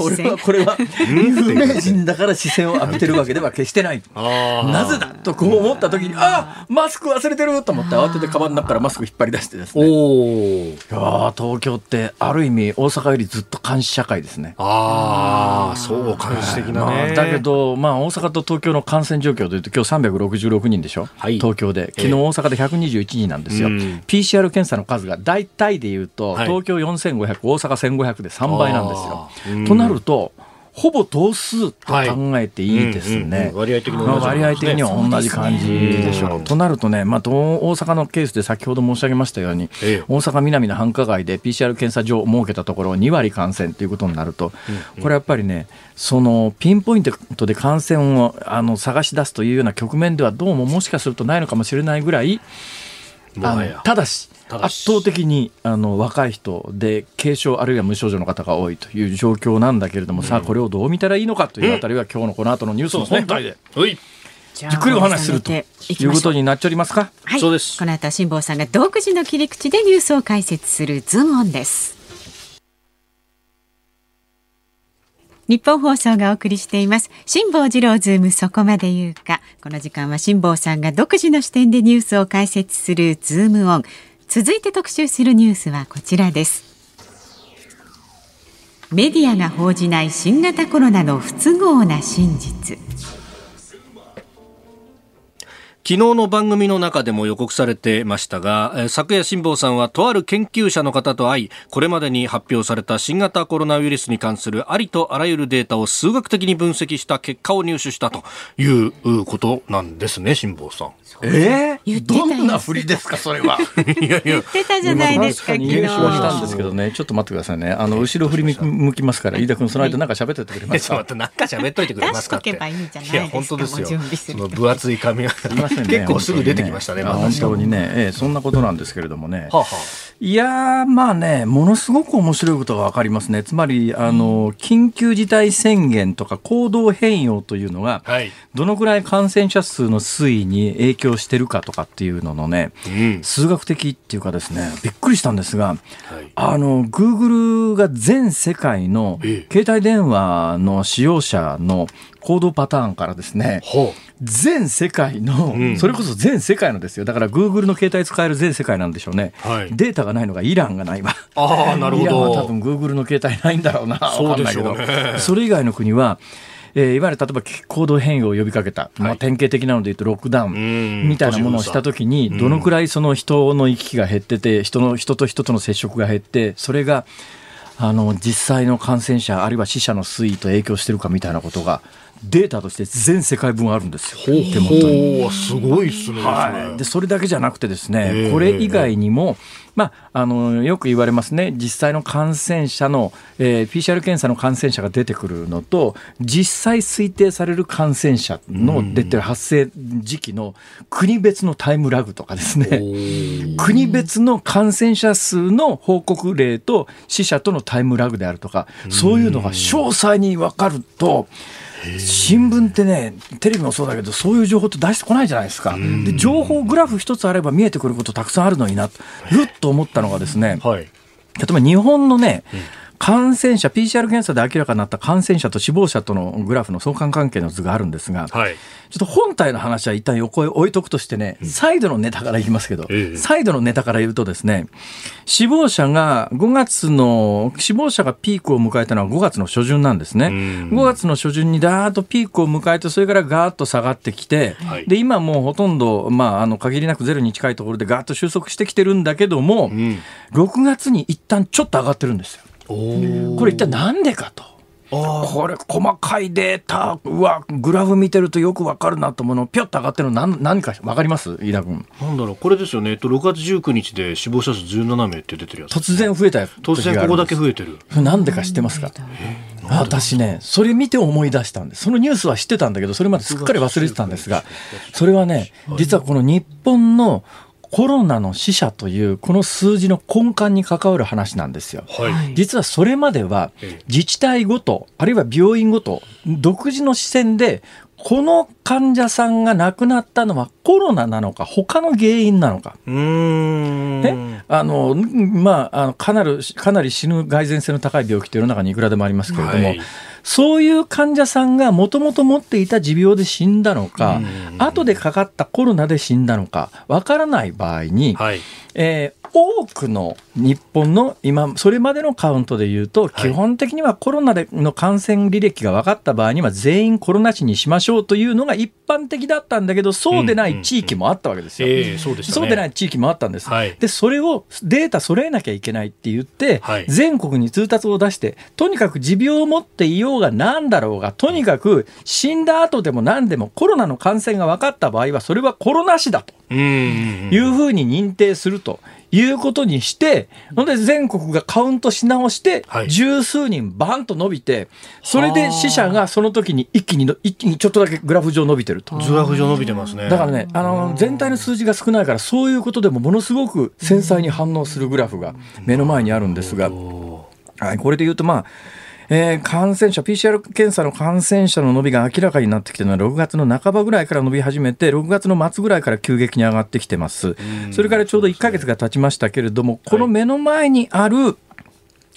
俺はこれは有名人だから視線を浴びてるわけでは決してない。なぜだとこう思った時に、あマスク忘れてると思って慌ててカバンの中からマスク引っ張り出してですね。い。やー東京ってある意味大阪よりずっと監視社会ですね。ああ、そう、監視的なまあ、ね。だけど、まあ、大阪と東京の感染状況というと、今日366人でしょ、はい。東京で、昨日大阪で121人なんですよ、うん。PCR 検査の数が大体でいうと、はい。東京4500、大阪1500で3倍なんですよ。うん。となると、ほぼ同数と考えていいですね。ん。割合的には同じ感じでしょう。となるとね、まあ、大阪のケースで先ほど申し上げましたように、ええ。大阪南の繁華街で PCR 検査場を設けたところ2割感染ということになると、これやっぱりねそのピンポイントで感染をあの探し出すというような局面ではどうももしかするとないのかもしれないぐらいただし圧倒的にあの若い人で軽症あるいは無症状の方が多いという状況なんだけれども、さあこれをどう見たらいいのかというあたりは、今日のこの後のニュースの本体ではい。じっくりお話しするということになっておりますか。はい、そうですこの後は辛坊さんが独自の切り口でニュースを解説するズームオンです。ニッポン放送がお送りしています。辛坊治郎ズームそこまで言うか。この時間は辛坊さんが独自の視点でニュースを解説するズームオン続いて特集するニュースはこちらですメディアが報じない新型コロナの不都合な真実昨日の番組の中でも予告されてましたが、昨夜辛坊さんはとある研究者の方と会い、これまでに発表された新型コロナウイルスに関するありとあらゆるデータを数学的に分析した結果を入手したということなんですね、辛坊さん。え言ってたよどんな振りですか、それは。いやいや、出たじゃないですか昨日したんですけどね、ちょっと待ってくださいね。あの、後ろ振り向きますから、飯田君、その間なんか喋っててくれますか？ちょっと待って、なんか喋っといてくれますかって。出しとけばいいじゃないですかや、本当ですよその分厚い紙が。ね。結構すぐ出てきましたね本当にね、ええ、そんなことなんですけれどもね。はあはあいやー、まあね、ものすごく面白いことがわかりますね。つまり、あの、緊急事態宣言とか行動変容というのが、はい。どのくらい感染者数の推移に影響してるかとかっていうののね、うん。数学的っていうかですね、びっくりしたんですが、はい。あの、Google が全世界のえ携帯電話の使用者の行動パターンからですね、ほ全世界の、うんそれこそ全世界のですよ。だから Google の携帯使える全世界なんでしょうね。はいデータがないのがイランがないわ。ああ、なるほイランは多ど。分 Google の携帯ないんだろうな。そうでしわかんないけど。それ以外の国は、えーいわゆる例えば行動変容を呼びかけた、まあ、はい典型的なので言うとロックダウうんンみたいなものをしたときに、どのくらいその人の行き来が減ってて、人の人と人との接触が減って、それがあの実際の感染者、あるいは死者の推移と影響してるかみたいなことが、データとして全世界分あるんですよ、手元に。すごいっすね。はい、でそれだけじゃなくてですね、ええこれ以外にも、まあ、あのよく言われますね実際の感染者の、えー PCR 検査の感染者が出てくるのと実際推定される感染者の出てる発生時期の国別のタイムラグとかですね国別の感染者数の報告例と死者とのタイムラグであるとかそういうのが詳細に分かると。新聞ってね、テレビもそうだけど、そういう情報って出してこないじゃないですか。で、情報グラフ一つあれば見えてくることたくさんあるのにな、ふっと思ったのがですね、はい。例えば日本のね、感染者、PCR 検査で明らかになった感染者と死亡者とのグラフの相関関係の図があるんですが、はい。ちょっと本体の話は一旦横へ置いとくとしてね、サイドのネタからいきますけど、ええサイドのネタから言うとですね、死亡者が5月の、死亡者がピークを迎えたのは5月の初旬なんですね。ん5月の初旬にダーッとピークを迎えて、それからガーッと下がってきて、はいで、今もうほとんど、まあ、あの、限りなくゼロに近いところでガーッと収束してきてるんだけども、うん。6月に一旦ちょっと上がってるんですよ。これ一体なんでかと。あこれ細かいデータ。うわグラフ見てるとよくわかるなと思うの。ぴょっと上がってるの何何かわかります？飯田君。あ、なんだろう、これですよね。えっと、6月19日で死亡者数17名って出てるやつ。突然増えた突然ここだけえ増えてる。なんでか知ってますか？私ねそれ見て思い出したんです。そのニュースは知ってたんだけどそれまですっかり忘れてたんですがそれはね実はこの日本のコロナの死者というこの数字の根幹に関わる話なんですよ。はい。実はそれまではええ自治体ごとあるいは病院ごと独自の視線でこの患者さんが亡くなったのはコロナなのか他の原因なのか。ねあのまあ、あのかなりかなり死ぬ蓋然性の高い病気って世の中にいくらでもありますけれども、はいそういう患者さんがもともと持っていた持病で死んだのか、後でかかったコロナで死んだのかわからない場合に、はい。えー多くの日本の今それまでのカウントで言うと、はい基本的にはコロナでの感染履歴が分かった場合には全員コロナ死にしましょうというのが一般的だったんだけどそうでない地域もあったわけですよ。ええそうでしたね。そうでない地域もあったんです。はいで、それをデータ揃えなきゃいけないって言って、はい全国に通達を出して、とにかく持病を持っていようが何だろうが、とにかく死んだ後でも何でもコロナの感染が分かった場合は、それはコロナ死だと。いうふうに認定するということにして、ほんで全国がカウントし直しては、い。十数人バンと伸びて、それで死者がその時に一気にの、一気にちょっとだけグラフ上伸びてると。グラフ上伸びてますね。だからね、あの、全体の数字が少ないから、そういうことでもものすごく繊細に反応するグラフが目の前にあるんですが、おはい、これで言うと、まあ、えー感染者、PCR 検査の感染者の伸びが明らかになってきてるのは、6月の半ばぐらいから伸び始めて、6月の末ぐらいから急激に上がってきてます。それからちょうど1ヶ月が経ちましたけれども、この目の前にある、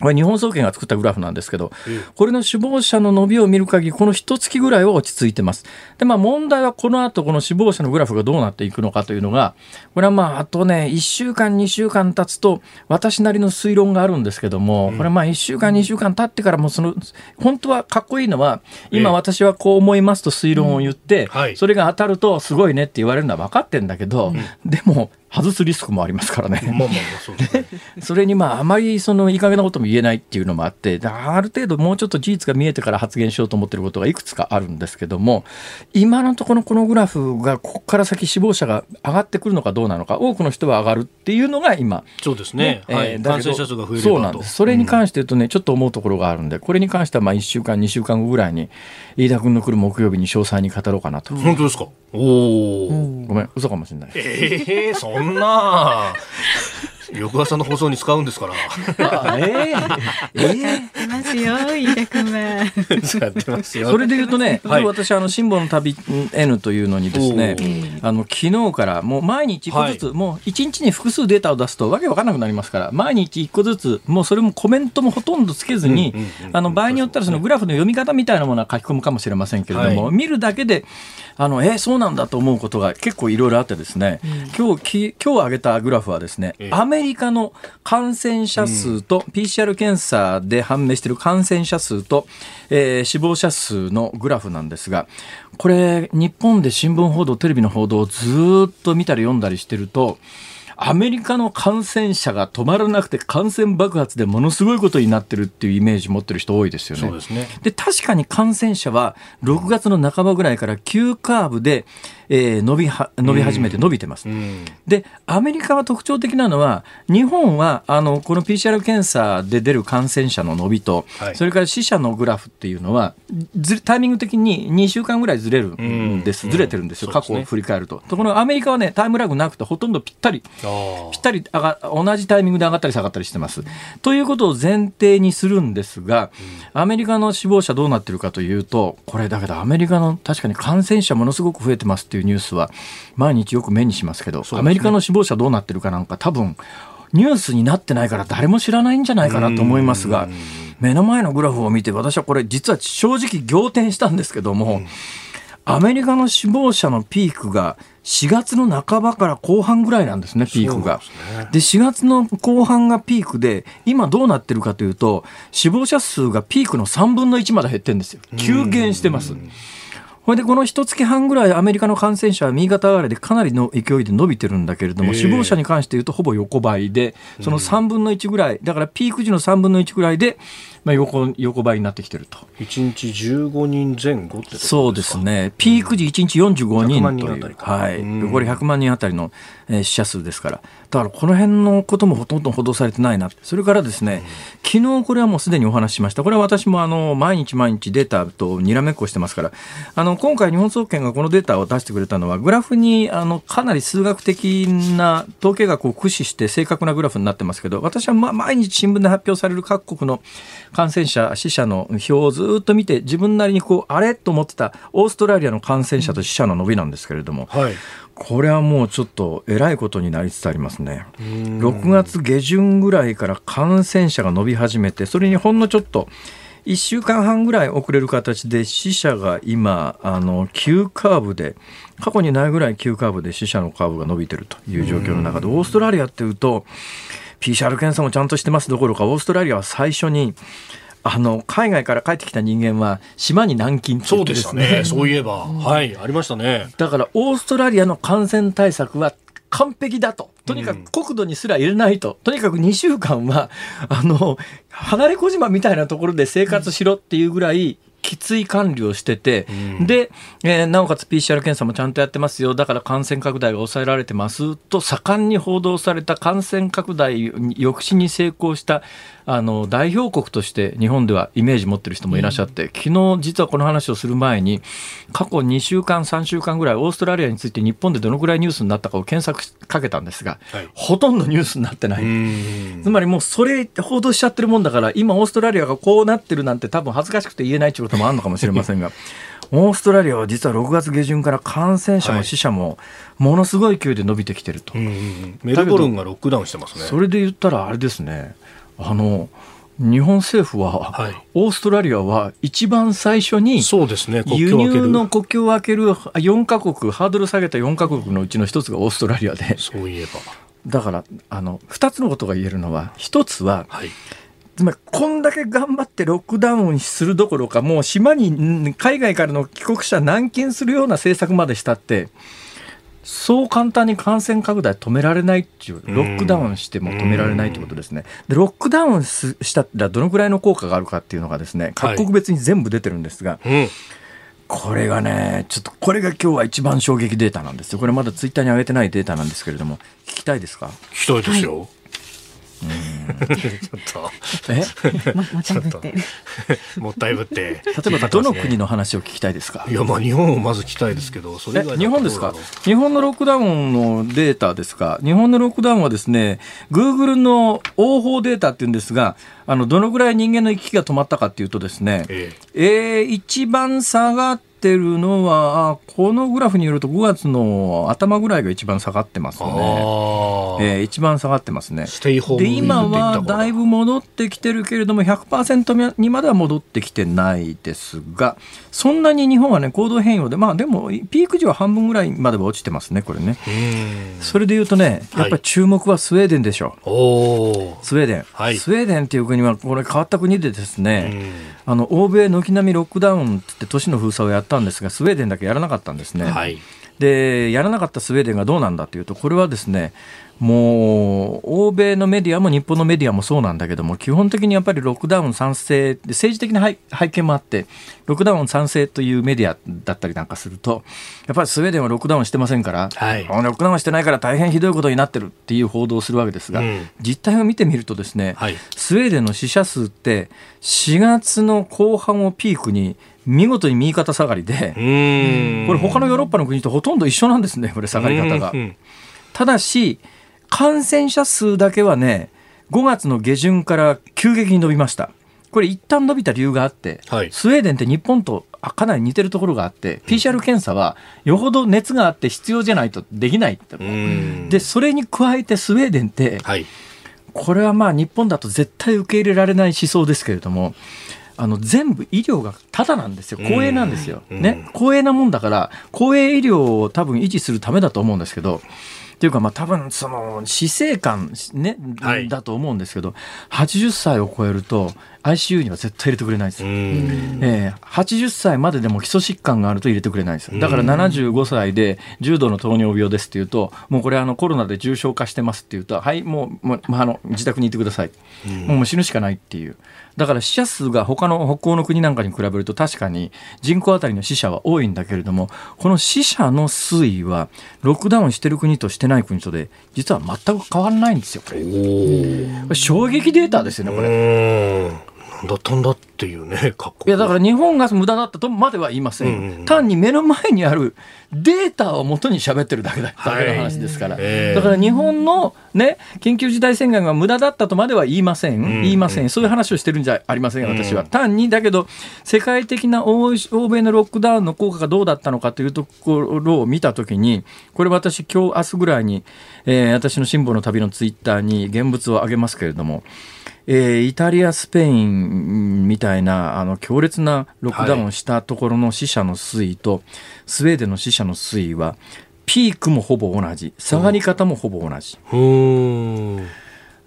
これ日本総研が作ったグラフなんですけど、これの死亡者の伸びを見る限り、この一月ぐらいは落ち着いてます。で、まあ問題はこの後、この死亡者のグラフがどうなっていくのかというのが、これはまあ、あとね、1週間、2週間経つと、私なりの推論があるんですけども、これまあ1週間、2週間経ってからも、その、本当はかっこいいのは、今え。え私はこう思いますと推論を言って、はい。それが当たるとすごいねって言われるのは分かってんだけど、でも、外すリスクもありますからね。まあまあまあ、そうですね。[LAUGHS] それにまああまりそのいい加減なことも言えないっていうのもあってある程度もうちょっと事実が見えてから発言しようと思ってることがいくつかあるんですけども今のところこのグラフがここから先死亡者が上がってくるのかどうなのか多くの人は上がるっていうのが今そうですね。えー感染者数が増えればと。そうなんですそれに関して言うとね、ちょっと思うところがあるんでこれに関してはまあ1週間2週間後ぐらいに飯田君の来る木曜日に詳細に語ろうかなと本当ですか？おお。ごめん、嘘かもしれない。ええそんな。翌朝の放送に使うんですから。あええええいますよ、飯田君は。[LAUGHS] 使ってますよ。それで言うとね、はい。私、あの、辛抱の旅 N というのにですねあの、昨日からもう毎日一個ずつ、もう一日に複数データを出すとわけわかんなくなりますから、毎日一個ずつ、もうそれもコメントもほとんどつけずにうんうんうん、あの、場合によったらそのグラフの読み方みたいなものは書き込むかもしれませんけれども、は見るだけで、あの、えーそうなんだと思うことが結構いろいろあってですね、今日き、今日上げたグラフはですねええ、アメリカの感染者数と PCR 検査で判明している感染者数と、えー死亡者数のグラフなんですが、これ、日本で新聞報道、テレビの報道をずーっと見たり読んだりしてると、アメリカの感染者が止まらなくて感染爆発でものすごいことになってるっていうイメージ持ってる人多いですよね。ですね。で、確かに感染者は6月の半ばぐらいから急カーブで、えー伸びは、伸び始めて伸びてます。うん。で、アメリカは特徴的なのは、日本は、あの、この PCR 検査で出る感染者の伸びと、はいそれから死者のグラフっていうのは、タイミング的に2週間ぐらいずれるんです。うんずれてるんですよ。うですね去を振り返ると。ところがアメリカはね、タイムラグなくてほとんどぴったり、あぴったり上が同じタイミングで上がったり下がったりしてます。ということを前提にするんですが、アメリカの死亡者どうなってるかというと、これだけどアメリカの確かに感染者ものすごく増えてますっていうニュースは毎日よく目にしますけど、ねアメリカの死亡者どうなってるかなんか多分ニュースになってないから誰も知らないんじゃないかなと思いますが、目の前のグラフを見て私はこれ実は正直仰天したんですけども、アメリカの死亡者のピークが4月の半ばから後半ぐらいなんですね、ピークが。で4月の後半がピークで、今どうなってるかというと、死亡者数がピークの3分の1まで減ってるんですよ。急減してます。これでこの一月半ぐらいアメリカの感染者は右肩上がりでかなりの勢いで伸びてるんだけれども、ええ死亡者に関して言うとほぼ横ばいで、その3分の1ぐらい、だからピーク時の3分の1ぐらいで、まあ、横横ばいになってきてると。1日15人前後ってそうです。ね、ピーク時1日45 100万人という、人あたりか。はい、うん。これ100万人あたりの、えー死者数ですから、だからこの辺のこともほとんど報道されてないな、それからですね、昨日これはもうすでにお話ししました、これは私もあの毎日毎日データとにらめっこしてますから、あの今回、日本総研がこのデータを出してくれたのは、グラフにあのかなり数学的な統計学を駆使して正確なグラフになってますけど、私はま毎日新聞で発表される各国の感染者、死者の表をずっと見て、自分なりにこう、あれ？と思ってたオーストラリアの感染者と死者の伸びなんですけれども、はい。これはもうちょっとえらいことになりつつありますね。6月下旬ぐらいから感染者が伸び始めて、それにほんのちょっと、1週間半ぐらい遅れる形で死者が今、あの、急カーブで、過去にないぐらい急カーブで死者のカーブが伸びてるという状況の中で、オーストラリアっていうと、PCR 検査もちゃんとしてますどころか、オーストラリアは最初に、あの、海外から帰ってきた人間は島に軟禁って言そうでってですしたね。そういえば。はい。ありましたね。だからオーストラリアの感染対策は完璧だと。とにかく国土にすら入れないと。とにかく2週間は、あの、離れ小島みたいなところで生活しろっていうぐらい、きつい管理をしてて、で、えーなおかつ PCR 検査もちゃんとやってますよ、だから感染拡大が抑えられてますと、盛んに報道された感染拡大抑止に成功したあの代表国として日本ではイメージ持ってる人もいらっしゃって、昨日実はこの話をする前に、過去2週間、3週間ぐらい、オーストラリアについて日本でどのぐらいニュースになったかを検索しかけたんですが、はい。ほとんどニュースになってない。うん。つまりもうそれ報道しちゃってるもんだから、今オーストラリアがこうなってるなんて多分恥ずかしくて言えないっていうこともあるのかもしれませんが、[LAUGHS] オーストラリアは実は6月下旬から感染者も死者もものすごい勢いで伸びてきてると。うんうん。メルボルンがロックダウンしてますね。それで言ったらあれですね、あの、日本政府は、はいオーストラリアは一番最初に輸。入の国境を開ける4カ国、ハードル下げた4カ国のうちの一つがオーストラリアで、そういえば。だから、あの、2つのことが言えるのは、1つは、はい。つまりこんだけ頑張ってロックダウンするどころかもう島にん海外からの帰国者軟禁するような政策までしたってそう簡単に感染拡大止められないっていうロックダウンしても止められないということですね。でロックダウンすしたらどのぐらいの効果があるかっていうのがですね各国別に全部出てるんですが、うん。これがねちょっとこれが今日は一番衝撃データなんですよ。これまだツイッターに上げてないデータなんですけれども聞きたいですか？聞きたいですよ。[LAUGHS] ちょっえ？ももったいぶって。と、[LAUGHS] もったいぶって。例えばどの国の話を聞きたいですか？いや、まあ日本をまず聞きたいですけど、それ日本ですか？日本のロックダウンのデータですか？日本のロックダウンはですね、Google の応報データっていうんですが、あの、どのぐらい人間の行き来が止まったかっていうとですね、ええ。ー一番下がってるのは、あこのグラフによると5月の頭ぐらいが一番下がってますえ。ね。えー一番下がってますね。ステイホームで今はだいぶ戻ってきてるけれども100%にまでは戻ってきてないですがそんなに日本はね行動変容でまあでもピーク時は半分ぐらいまでは落ちてますねこれね。うん。それで言うとねやっぱり注目はスウェーデンでしょ。う、おお。スウェーデン、はい。スウェーデンっていう国はこれ変わった国でですうね、ん。あの欧米軒並みロックダウンってって都市の封鎖をやったんですがスウェーデンだけやらなかったんですね、はい。でやらなかったスウェーデンがどうなんだというとこれはですねもう欧米のメディアも日本のメディアもそうなんだけども基本的にやっぱりロックダウン賛成で政治的な背背景もあってロックダウン賛成というメディアだったりなんかするとやっぱりスウェーデンはロックダウンしてませんから、はい。あロックダウンしてないから大変ひどいことになってるっていう報道をするわけですが、うん。実態を見てみるとですね、はい。スウェーデンの死者数って4月の後半をピークに見事に右肩下がりで、うん。これ他のヨーロッパの国とほとんど一緒なんですね、これ下がり方がう。んただし、感染者数だけはね、5月の下旬から急激に伸びました。これ一旦伸びた理由があって、はいスウェーデンって日本とあかなり似てるところがあって、PCR 検査はよほど熱があって必要じゃないとできないって。うん。で、それに加えてスウェーデンって、はい。これはまあ日本だと絶対受け入れられない思想ですけれども、あの全部医療がタダなんですよ。公営なんですよ。うんね。公営なもんだから、公営医療を多分維持するためだと思うんですけど、っていうかまあ多分その死生観ね、はいだと思うんですけど、80歳を超えると ICU には絶対入れてくれないです。えー80歳まででも基礎疾患があると入れてくれないですよ。だから75歳で重度の糖尿病ですっていうともうこれあのコロナで重症化してますっていうとはいもうもうあの自宅にいてください、もう死ぬしかないっていう。だから死者数が他の北欧の国なんかに比べると確かに人口当たりの死者は多いんだけれどもこの死者の推移はロックダウンしてる国としてない国とで実は全く変わらないんですよ。これこれ衝撃データですよねこれ。だったんだっていうね、[LAUGHS] 格好。いやだから日本が無駄だったとまでは言いません、うんうん単に目の前にあるデータをもとに喋ってるだけだ,、はいだけの話ですから、ええ。だから日本の、ね、緊急事態宣言が無駄だったとまでは言いません、ん言いません、そういう話をしてるんじゃありませんよ、私は。うん。単にだけど、世界的な欧欧米のロックダウンの効果がどうだったのかというところを見たときに、これ私、今日明日ぐらいに、えー私の辛抱の旅のツイッターに現物を上げますけれども、えーイタリア、スペインみたいなあの強烈なロックダウンをしたところの死者の推移と、スウェーデンの死者の推移は、ピークもほぼ同じ、下がり方もほぼ同じ。うん。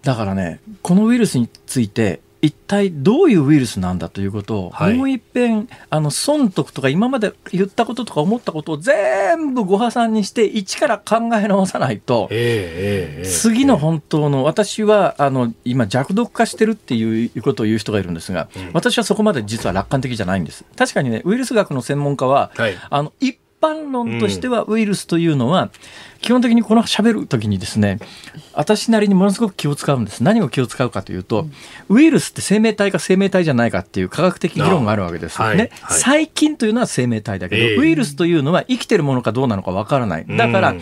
だからね、このウイルスについて、一体どういうウイルスなんだということを、はい。もう一遍あの損得とか今まで言ったこととか思ったことを全部ご破算にして一から考え直さないと、ええええええ。次の本当の私はあの今弱毒化してるっていうことを言う人がいるんですが、うん。私はそこまで実は楽観的じゃないんです。確かにねウイルス学の専門家は、はい。あの一般論としてはウイルスというのは、基本的にこの喋る時にですね私なりにものすごく気を使うんです。何を気を使うかというと、ウイルスって生命体か生命体じゃないかっていう科学的議論があるわけですよね、細菌というのは生命体だけど、ええウイルスというのは生きてるものかどうなのかわからない。だから、うん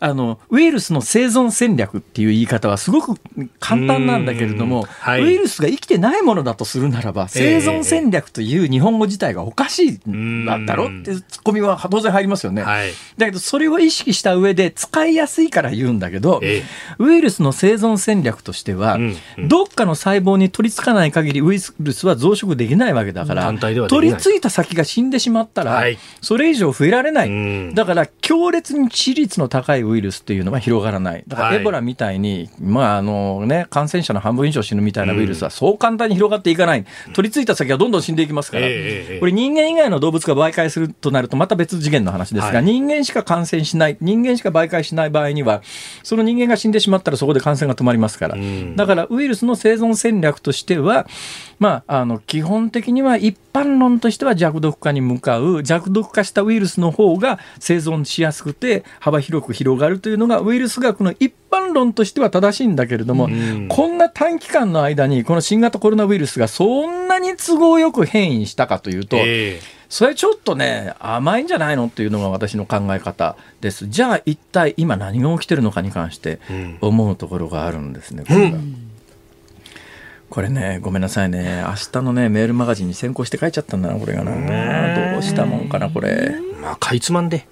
あのウイルスの生存戦略っていう言い方はすごく簡単なんだけれども、うんはい。ウイルスが生きてないものだとするならば、生存戦略という日本語自体がおかしいんだろってツッコミは当然入りますよね。はい。だけどそれを意識した上で使いやすいから言うんだけど、ええ。ウイルスの生存戦略としては、うんうん。どっかの細胞に取り付かない限りウイルスは増殖できないわけだから取り付いた先が死んでしまったら、はい。それ以上増えられない、うん。だから強烈に致死率の高いウイルスっていうのは広がらない。だからはい。エボラみたいに、まああのね、感染者の半分以上死ぬみたいなウイルスはそう簡単に広がっていかない。取り付いた先はどんどん死んでいきますから、ええええこれ人間以外の動物が媒介するとなるとまた別次元の話ですが、はい。人間しか感染しない人間しか媒介しない場合にはその人間が死んでしまったらそこで感染が止まりますから、うん。だからウイルスの生存戦略としては、まあ、あの基本的には一般論としては弱毒化に向かう弱毒化したウイルスの方が生存しやすくて幅広く広広がるというのがウイルス学の一般論としては正しいんだけれども、こんな短期間の間にこの新型コロナウイルスがそんなに都合よく変異したかというと、えそれちょっとね甘いんじゃないのっていうのが私の考え方です。じゃあ一体今何が起きてるのかに関してうん。思うところがあるんですね、これがこれねごめんなさいね。明日のねメールマガジンに先行して書いちゃったんだなこれがな。どうしたもんかなこれ。まあかいつまんで。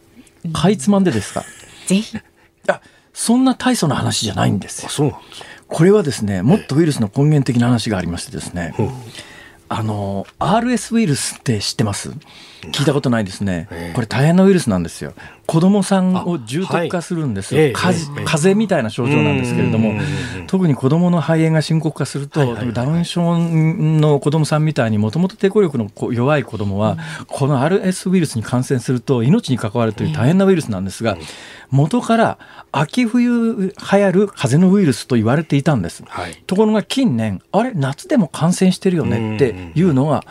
かいつまんでですかぜひ。あそんな大層な話じゃないんですよ。あそうなんですこれはですねもっとウイルスの根源的な話がありましてですね、うん。あの RS ウイルスって知ってます？聞いたことないですね。ええ。これ大変なウイルスなんですよ。子供さんを重篤化するんです。よ、あはい風邪みたいな症状なんですけれどもうんうんうんうん。特に子供の肺炎が深刻化すると、ダウン症の子供さんみたいにもともと抵抗力のこ弱い子供は、この RS ウイルスに感染すると命に関わるという大変なウイルスなんですが、元から秋冬流行る風邪のウイルスと言われていたんです。はい。ところが近年あれ夏でも感染してるよねっていうのが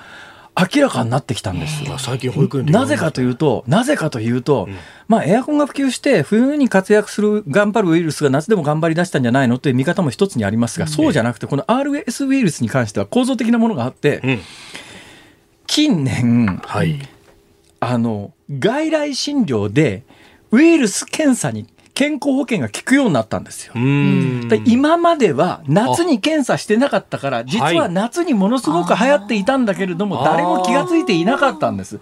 明らかになってきたんです。まあ最近保育園でなぜかというと、なぜかというと、ん。まあエアコンが普及して冬に活躍する頑張るウイルスが夏でも頑張り出したんじゃないのという見方も一つにありますが、そうじゃなくて、この RS ウイルスに関しては構造的なものがあって、うん。近年、はい。あの、外来診療でウイルス検査に健康保険が効くようになったんですよ。今までは夏に検査してなかったから、実は夏にものすごく流行っていたんだけれども、誰も気がついていなかったんです。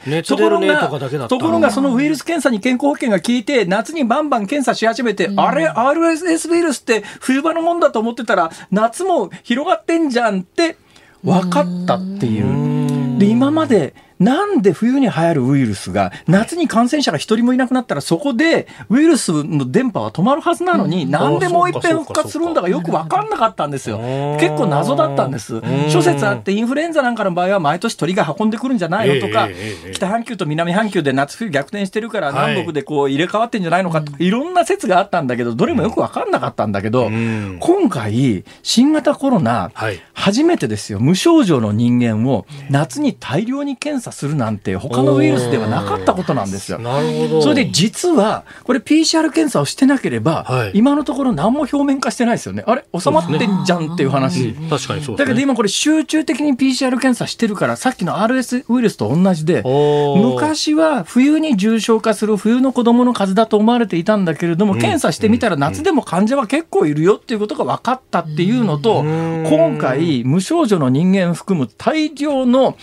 とかだけだったところが、そのウイルス検査に健康保険が効いて、夏にバンバン検査し始めて、あれ、RSS ウイルスって冬場のもんだと思ってたら、夏も広がってんじゃんって分かったっていう。で、今まで、なんで冬に流行るウイルスが夏に感染者が一人もいなくなったらそこでウイルスの電波は止まるはずなのに、なんでもう一遍復活するんだかよく分かんなかったんですよ。結構謎だったんです。諸説あってインフルエンザなんかの場合は毎年鳥が運んでくるんじゃないのとか北半球と南半球で夏冬逆転してるからはい南北でこう入れ替わってんじゃないのかとかい。ろんな説があったんだけどどれもよく分かんなかったんだけどん。今回新型コロナはい初めてですよ。無症状の人間を夏に大量に検査するなんて他のウイルスではなかったことなんですよ。なるほど。それで実はこれ PCR 検査をしてなければ、はい。今のところ何も表面化してないですよね。あれ収まってんじゃんっていう話。確かにそうだけど今これ集中的に PCR 検査してるからさっきの RS ウイルスと同じで昔は冬に重症化する冬の子供の数だと思われていたんだけれども、検査してみたら夏でも患者は結構いるよっていうことが分かったっていうのと、ん。今回無症状の人間を含む大量の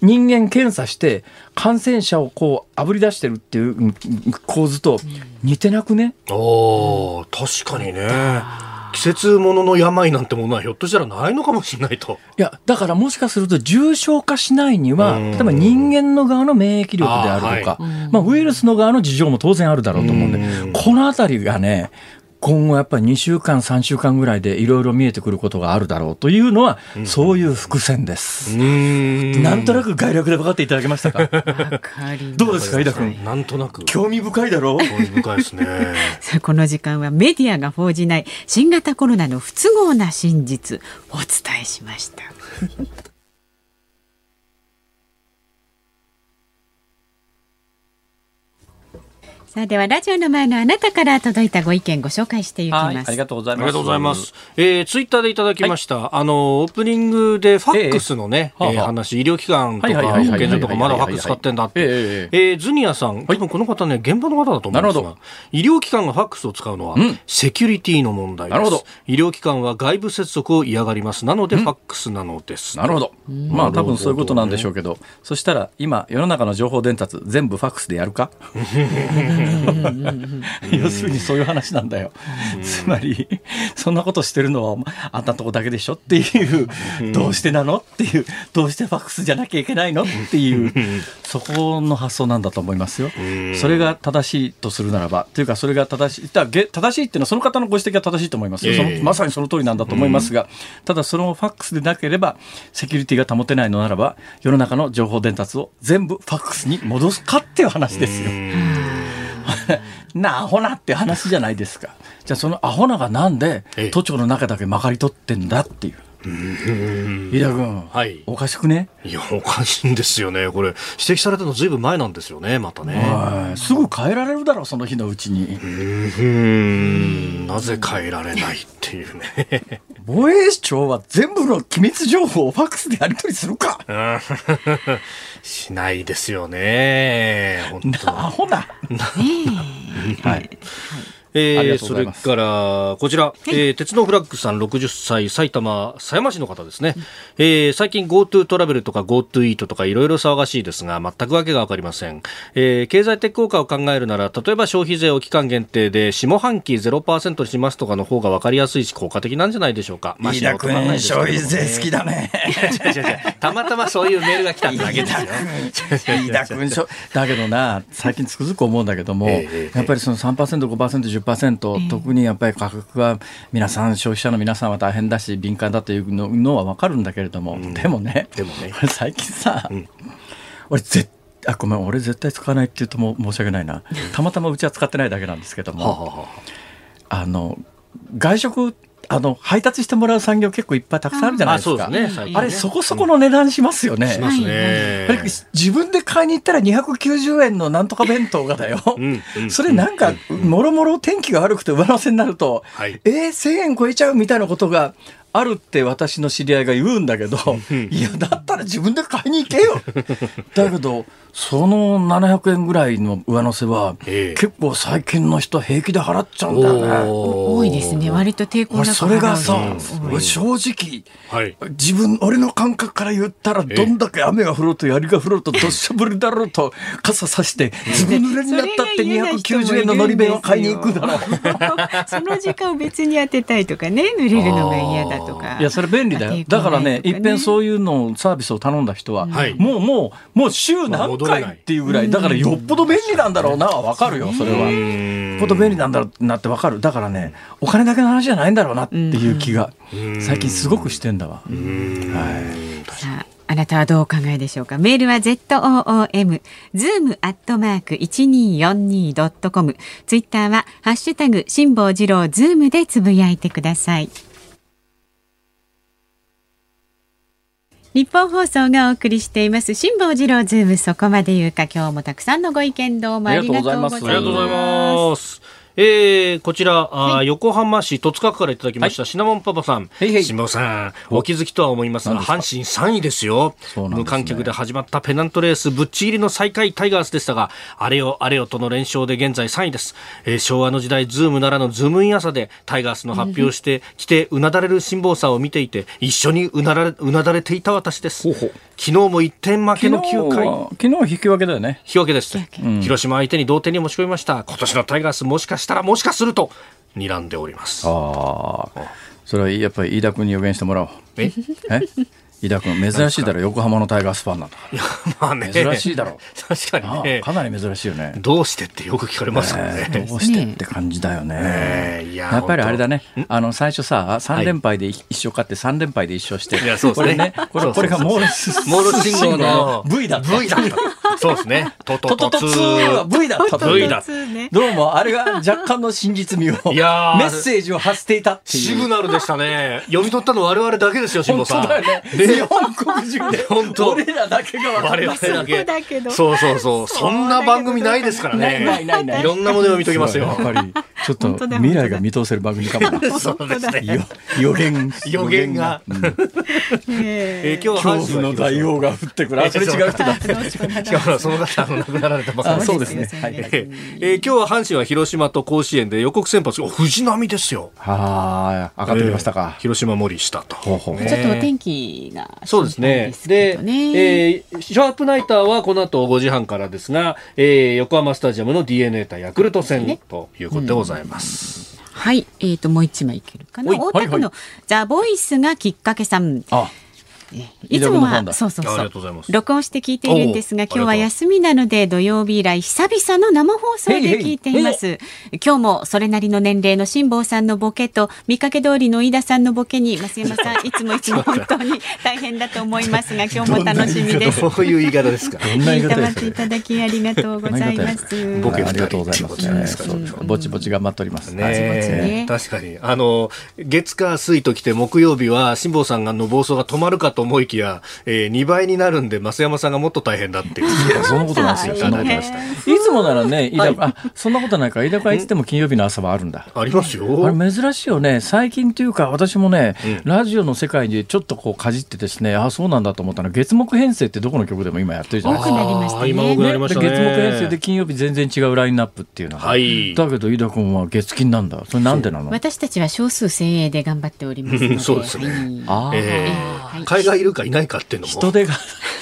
人間検査して感染者をこうあぶり出してるっていううん構図と似てなくね、おー確かにね。季節ものの病なんてものはひょっとしたらないのかもしれないと。いや、だからもしかすると重症化しないには、うん。例えば人間の側の免疫力であるとか、あまあウイルスの側の事情も当然あるだろうと思うんで、うんこのあたりがね、今後やっぱり2週間、3週間ぐらいでいろいろ見えてくることがあるだろうというのは、そういう伏線です。ん。なんとなく概略で分かっていただけましたか？わかります。どうですか、井田君？なんとなく。興味深いだろう？興味深いですね。[LAUGHS] さあこの時間はメディアが報じない新型コロナの不都合な真実お伝えしました。さあではラジオの前のあなたから届いたご意見ご紹介していきます。はい、ありがとうございあります。がとうございます。えー、ツイッターでいただきました。あの、オープニングでファックスのね、えええはあはあー話、医療機関とか保はいはいはいはい健所とかまだファックス使ってんだって。えええーズニアさん、多分この方ね、現場の方だと思うんですがなるほど、医療機関がファックスを使うのはうん、セキュリティの問題です。なるほど医療機関は外部接続を嫌がります。なので、ファックスなのです。なるほど。まあ多分そういうことなんでしょうけど、そしたら今世の中の情報伝達全部ファックスでやるか？要するにそういう話なんだよ。つまり、そんなことしてるのはあんたとこだけでしょっていう、どうしてなのっていう、どうしてファックスじゃなきゃいけないのっていう、そこの発想なんだと思いますよ。それが正しいとするならば、というかそれが正しい、だ正しいっていうのはその方のご指摘は正しいと思いますよ。そのまさにその通りなんだと思いますが、ただそのファックスでなければ、セキュリティが保てないのならば、世の中の情報伝達を全部ファックスに戻すかっていう話ですよ。[LAUGHS] なあ、アホなって話じゃないですか。じゃあそのアホながなんでええ都庁の中だけまかり取ってんだっていう。飯田君、はい。おかしくね？いや、おかしいんですよね。これ、指摘されたのずいぶん前なんですよね、またね。はいすぐ変えられるだろうその日のうちに。うーん、なぜ変えられないっていうね。防衛庁は全部の機密情報をファックスでやり取りするか。うん。しないですよね。本当。アホな。[LAUGHS] はい。ありえー、それから、こちら、えー鉄道フラッグさん60歳、埼玉狭山市の方ですね。えー最近 GoTo トラベルとか GoTo イートとかいろいろ騒がしいですが、全くわけがわかりません。えー経済的効果を考えるなら、例えば消費税を期間限定で下半期0%にしますとかの方がわかりやすいし、効果的なんじゃないでしょうか。まあ飯田君消費税好きだね違う違う違うたまたまそういうメールが来ただけですよ。飯田君しょ [LAUGHS] だけどな最近つくづく思うんだけども、ええやっぱりその 3%5%10%、特にやっぱり価格は皆さん消費者の皆さんは大変だし敏感だというののは分かるんだけれども、でもねでもね。俺 [LAUGHS] 最近さ、俺絶あごめん俺絶対使わないって言うともう申し訳ないな。たまたまうちは使ってないだけなんですけども、あの外食あの配達してもらう産業結構いっぱいたくさんあるじゃないあ、ですか。そうですね。あれそこそこの値段しますよね。しますね。自分で買いに行ったら290円のなんとか弁当がだよ。んうんそれなんか、もろもろ天気が悪くて上乗せになると、はいえー、1000円超えちゃうみたいなことがあるって私の知り合いが言うんだけど、いや、だったら自分で買いに行けよ。[LAUGHS] だけど、その700円ぐらいの上乗せは、ええ結構最近の人平気で払っちゃうんだよね。多いですね。割と抵抗なく俺それがさ払う人、多い俺正直、はい。自分俺の感覚から言ったらどんだけ雨が降ろうと槍が降ろうとどっしゃ降りだろうと傘さしてずぶ濡れになったってそれが嫌な人もいるんですよ290円ののり弁を買いに行くだろう。[LAUGHS] その時間を別に当てたいとかね、濡れるのが嫌だとか。いやそれ便利だよ。だからねいっぺんそういうのサービスを頼んだ人は、はい。もうもうもう週まあ何回っていうぐらいだからよっぽど便利なんだろうなわかるよそれは。よっぽど便利なんだろうなってわかる。だからねお金だけの話じゃないんだろうなっていう気が最近すごくしてんだわ。はい。さああなたはどうお考えでしょうか？メールは ZOOM zoom アットマーク 1242.com ツイッターはハッシュタグ辛坊治郎ズームでつぶやいてくださいニッポン放送がお送りしています。辛坊治郎ズーム。そこまで言うか。今日もたくさんのご意見どうもありがとうございます。えー、こちら、あー横浜市戸塚区からいただきました、シナモンパパさん。へいへい。辛坊さん、お気づきとは思いますが、阪神3位ですよ。ですね。無観客で始まったペナントレース、ぶっちぎりの最下位タイガースでしたが、あれよあれよとの連勝で現在3位です。えー昭和の時代、ズームならぬズームイン朝で、タイガースの発表してきて、うなだれる辛坊さんを見ていて、一緒にうなられうなだれていた私です。ほうほう。昨日も1点負けの9回。昨日は引き分けだよね。引き分けです、広島相手に同点に持ち込みました。今年のタイガースもしかしたらもしかすると睨んでおります。ああ、それはやっぱり飯田君に予言してもらおう。え？え？飯田君、珍しいだろ、横浜のタイガースファンなんだかいやまあね。珍しいだろ。確かにね。あかなり珍しいよね。どうしてってよく聞かれますからね、えーどうしてって感じだよね。えいややっぱりあれだね、あの最初さ、3連敗で一勝勝って、3連敗で一勝して、いやそうですね。これね、これこれがモールスモール信号の V だった。V だったそうですね。トトトツトトトツーは V だ V だ。ね。どうもあれが若干の真実味をメッセージを発していたっていう。シグナルでしたね。読み取ったの我々だけですよ辛坊さん本当だよね。日本国中で。本当。俺らだけが分か我ります々だけそうそうそうそう。そんな番組ないですからね。ないないないない。いろんなものを見ときますよ。やっぱりちょっと未来が見通せる番組かも。なそうですね。よ予言。予言が。今日は恐怖の大王が降ってくる。あそれ違う人だしかもその方あの亡くなられたばかり。あそうですね。はい。えー今日は阪神は広島と甲子園で予告先発。お藤波ですよ。はあ上がってきましたか。えー広島森下と。ほうほう。ちょっとお天気がそうですね。でえーシャープナイターはこの後5時半からですが、えー横浜スタジアムの DNA 対ヤクルト戦ということでございます。はい、えー、ともう一枚いけるかな。はい大田区のザ・ボイスがきっかけさん。あいつもはそうそうそう。録音して聞いているんですが今日は休みなので土曜日以来久々の生放送で聞いています。今日もそれなりの年齢の辛坊さんのボケと見かけ通りの飯田さんのボケに増山さん [LAUGHS] いつもいつも本当に大変だと思いますが [LAUGHS] 今日も楽しみです。どういう言い方ですか。[LAUGHS] どんな言い方ですか。いただきありがとうございます。ボケありがとうございます。ね。ぼちぼち頑張っております。ね。確かに。あの月火水ときて木曜日は辛坊さんがの暴走が止まるかと思いきやえー、2倍になるんで増山さんがもっと大変だっていう。[LAUGHS] そんなことないですよ。いつもならねあそんなことないか。ら飯田会いつでも金曜日の朝はあるんだ。ありますよ。あれ珍しいよね。最近というか私もね、うん、ラジオの世界でちょっとこうかじってですねあそうなんだと思ったの。月木編成ってどこの曲でも今やってるじゃないですか。今多くなりましたね。月木編成で金曜日全然違うラインナップっていうのが、はい、だけど飯田君は月金なんだ。それなんでなの？私たちは少数精鋭で頑張っております [LAUGHS] そうですね、はい、えー、海外いるかいないかっていうのも人手が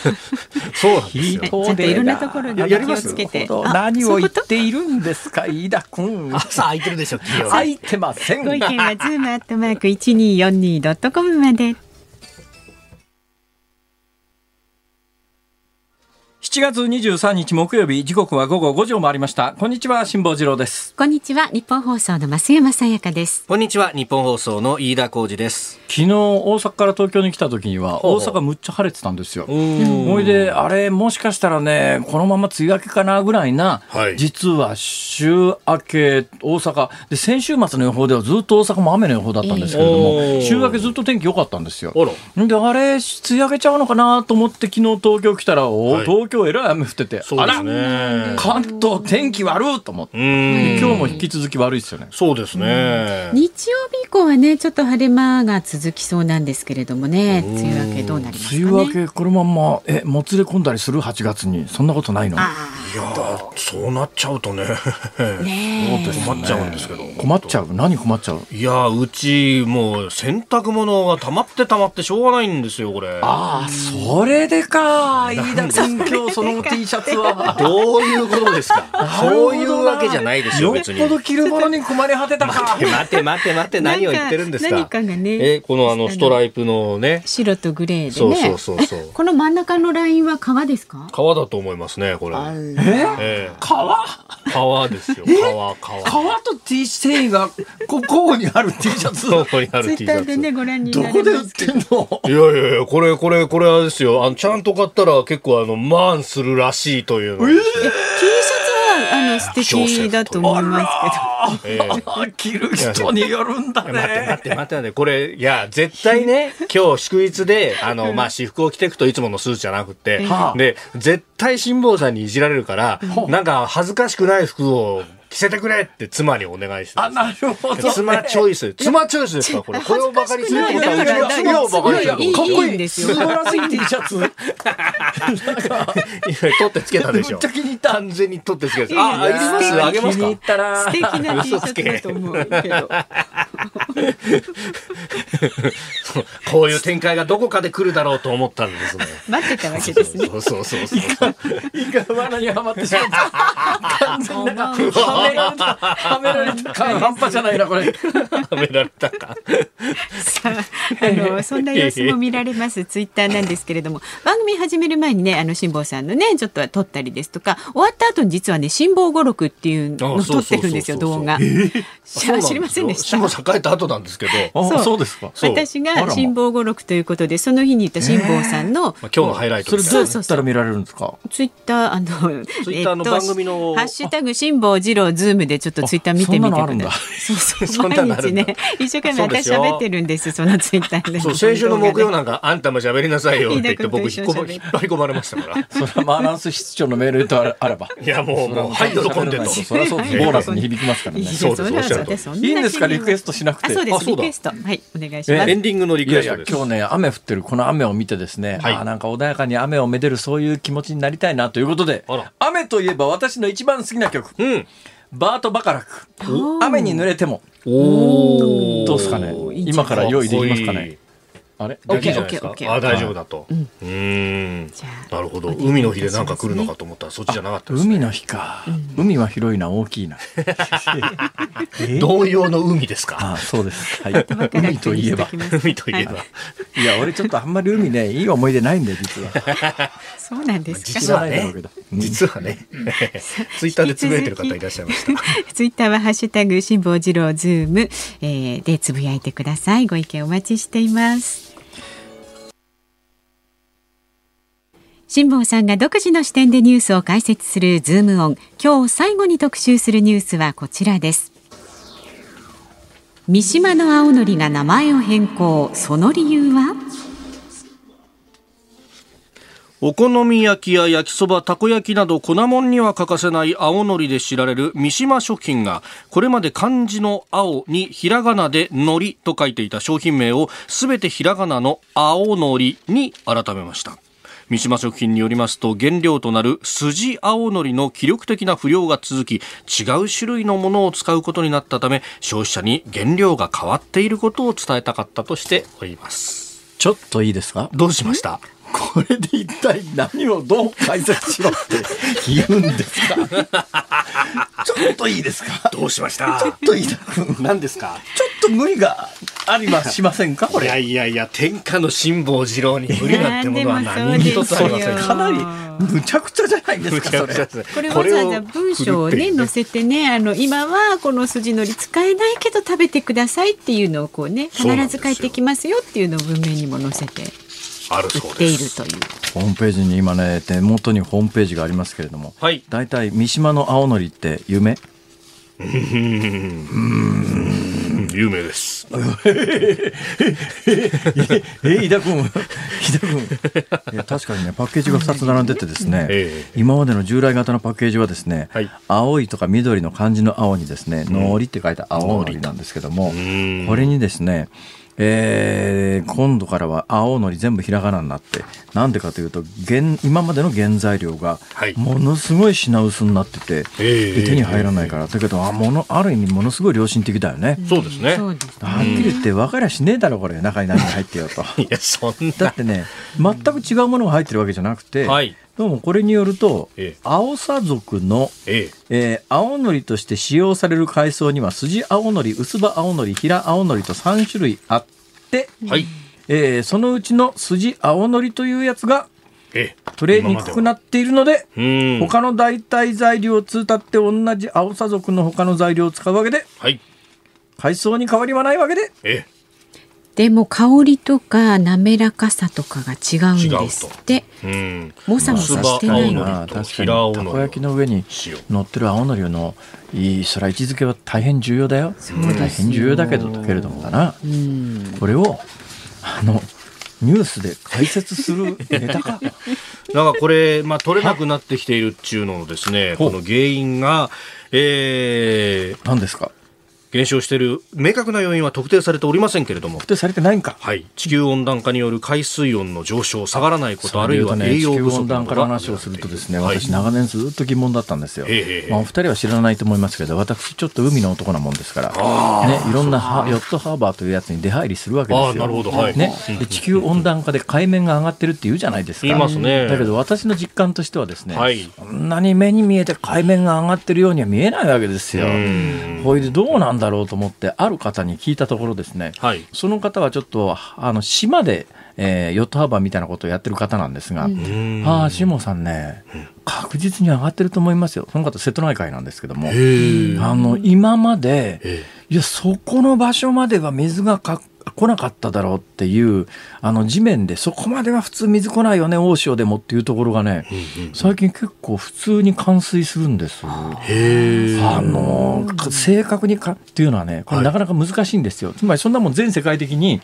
[LAUGHS] そうなんですよ。人手いろんなところに気をつけて。何を言っているんですか、飯田君。[LAUGHS] 朝空いてるでしょ、[LAUGHS] 空いてません。ご意見はズームアットマーク一二四二ドットコムまで。7月23日木曜日時刻は午後5時を回りました。こんにちは辛坊治郎です。こんにちは日本放送の増山さやかです。こんにちは日本放送の飯田浩二です。昨日大阪から東京に来た時には大阪むっちゃ晴れてたんですよ。ほいであれもしかしたらねこのまま梅雨明けかなぐらいな、はい、実は週明け大阪で先週末の予報ではずっと大阪も雨の予報だったんですけれども週明けずっと天気良かったんですよ。であれ梅雨明けちゃうのかなと思って昨日東京来たらお、はい、東京えらい雨降ってて、そうですね、関東天気悪いと思って、今日も引き続き悪いですよね。そうですね。日曜日以降はね、ちょっと晴れ間が続きそうなんですけれどもね、梅雨明けどうなりますか、ね、梅雨明けこのまんまえもつれ込んだりする？8月に。そんなことないの？いやそうなっちゃうとね、ね困っちゃうんですけど。困っちゃう？何困っちゃう？いやうちもう洗濯物が溜まって溜まってしょうがないんですよこれ。ああそれでか。飯田君今日その T シャツは。[LAUGHS] どういうことですか？そういうわけじゃないですよ、別に。よっぽど着るものに困り果てたか。待て待て待て待て、何を言ってるんですか？何かがね。え、このあの、ストライプのね。白とグレーでね。そうそうそうそう。[LAUGHS] この真ん中のラインは革ですか？革だと思いますね、これ。え？革？革ですよ、革、革。革と T 繊維が、[LAUGHS] ここにある T シャツ？ここにある T シャツ。でね、ご覧にどこで売ってんの？いやいやいや、これ、これ、これはですよ。あの、ちゃんと買ったら結構あの、マンするらしいというの。え？ー、T シャの素敵だと思いますけど。えー、着る人によるんだね。待って待って待って待って、これ、いや、絶対ね、今日祝日で、あの、[LAUGHS] まあ、私服を着ていくといつものスーツじゃなくて、で、絶対辛坊さんにいじられるから、なんか恥ずかしくない服を着せてくれって妻にお願いしてあ、なるほど、妻チョイス。妻チョイスですか？これ。これをバカにすることは、うちの妻をするかっこいいんですよ。素晴らしい T シャツ。なんか、取ってつけたでしょ。めっちゃ気に入った。完全に取ってつけた。あ、ありますあげますか？気に入ったら。素敵な T シャツだと思うけど。こういう展開がどこかで来るだろうと思ったんですね。待ってたわけですね。そうそうそうそう。いか、いか罠にってしまった。[LAUGHS] 完全な、はめられた。はめられたか [LAUGHS] 半端じゃないなこれ。はめられたか。さあ、あの [LAUGHS] そんな様子も見られますツイッターなんですけれども、番組始める前にね、あの辛坊さんのねちょっと撮ったりですとか、終わった後に実はね辛坊語録っていうのを撮ってるんですよ動画。知りませんでした。辛坊栄えた後なんですけど。そうそうですか。私が辛坊語録ということでその日に言った辛坊さんの、今日のハイライト。それどうやったら見られるんですか？ツイッターあのツイッターの番組のハッシュタグ辛坊治郎ズームでちょっとツイッター見てみてください。そうそう [LAUGHS] 毎日ね一生懸命私喋ってるんですそのツイッターで。そう先週の木曜なんかあんたも喋りなさいよって言って僕引っ張り込まれましたから。それはマーランス室長のメールと [LAUGHS] あれば。いやもうもうはい喜んでと。それはそうボーナスに響きますからね。そうですいいんですかリクエストしなくて。そうですリクエストはいお願いします。エンディングのリクエストです。今日ね雨降ってるこの雨を見てですね、あなんか穏やかに雨をめでるそういう気持ちになりたいなということで、雨といえば私の一番好きな曲。うん。バート・バカラク。雨に濡れても。どうですかね。今から用意できますかねあれ？大丈夫ですかオッケーオッケーオッケーあ大丈夫だと。うん。じゃあなるほど。海の日でなんか来るのかと思ったらそっちじゃなかった。海の日か、海は広いな大きいな [LAUGHS] え？同様の海ですか？あそうです、はい、[LAUGHS] 海といえば海といえば。はいや俺ちょっとあんまり海ねいい思い出ないんだよ実は [LAUGHS] そうなんですか。実はね知らないだろうけど、うん実はね、ツイッターでつぶやいてる方いらっしゃいました。ツイッターはハッシュタグ辛坊治郎ズーム、えー、でつぶやいてください。ご意見お待ちしています。辛坊さんが独自の視点でニュースを解説するズームオン。今日最後に特集するニュースはこちらです。三島の青のりが名前を変更。その理由は？お好み焼きや焼きそば、たこ焼きなど粉もんには欠かせない青のりで知られる三島食品がこれまで漢字の青にひらがなでのりと書いていた商品名をすべてひらがなの青のりに改めました。三島食品によりますと原料となる筋青のりの気力的な不良が続き違う種類のものを使うことになったため消費者に原料が変わっていることを伝えたかったとしております。ちょっといいですか？どうしました？これで一体何をどう解説しろって言うんですか？ちょっといいですか？どうしました？ちょっといいな。何ですか？ちょっと無理がありはしませんか？こいやれいやいや天下の辛抱二郎に無理なんてものは何一つありません。かなりむちゃくちゃじゃないですかそれ。これわざわざ文章をね載せてねあの今はこの筋のり使えないけど食べてくださいっていうのをこうね必ず帰ってきますよっていうのを文面にも載せて売っているという。ホームページに今ね手元にホームページがありますけれどもはい。大体三島の青のりって夢？有名です。[LAUGHS] え、井田君、井田君。いや、確かにね、パッケージが2つ並んでてですね、ええ。今までの従来型のパッケージはですね、はい。青いとか緑の漢字の青にですね、のりって書いた青のりなんですけども、ん。これにですね、えー今度からは青のり全部ひらがなになってなんでかというと原今までの原材料がはい。ものすごい品薄になってて、ええで手に入らないから、だけどあものある意味ものすごい良心的だよね。そうですね。はっきり言って分かりゃしねえだろこれ。中に何が入ってよと。[LAUGHS] いやそんな。だってね全く違うものが入ってるわけじゃなくて、はいどうもこれによると、ええ。族の、ええ。ー青のりとして使用される海藻には筋青のり薄葉青のり平青のりと3種類あって、えはい。えーそのうちの筋青のりというやつがええ。取れにくくなっているので、うん。他の代替材料を通って同じ青さ族の他の材料を使うわけではい。海藻に変わりはないわけでえでも香りとか滑らかさとかが違うんですって。えうん。もさもさしてないの。まあ確かに。たこ焼きの上に塩乗ってる青のりのいいそれは位置づけは大変重要だよ。大変重要だけどけれどもだな。うん。これをあのニュースで解説する [LAUGHS] ネタか。なんかこれ、まあ、取れなくなってきているっていうののですね、この原因が、えー、何ですか？減少している明確な要因は特定されておりませんけれども。特、定されてないんか。はい、地球温暖化による海水温の上昇、下がらないこと、あるいは栄養不足などが暖化の話をするとですね、はい私長年ずっと疑問だったんですよ、ええまあ、お二人は知らないと思いますけど私ちょっと海の男なもんですから、ね、いろんなハヨットハーバーというやつに出入りするわけですよ。なるほど。はい。ね、で地球温暖化で海面が上がってるって言うじゃないですか。言いますね。だけど私の実感としてはですね、はい。そんなに目に見えて海面が上がってるようには見えないわけですよ。うん。ほいでどうなんだろうと思ってある方に聞いたところですね、はい。その方はちょっとあの島で、えーヨットハーバーみたいなことをやってる方なんですが、うん。ああ、しもさんね、確実に上がってると思いますよ。その方、瀬戸内海なんですけども、あの、今まで、えいや、そこの場所までは水がか来なかっただろうっていう、あの、地面でそこまでは普通水来ないよね、大潮でもっていうところがね、最近結構普通に冠水するんです。へえあのか正確にかっていうのはね、これはいなかなか難しいんですよ。つまりそんなもん全世界的に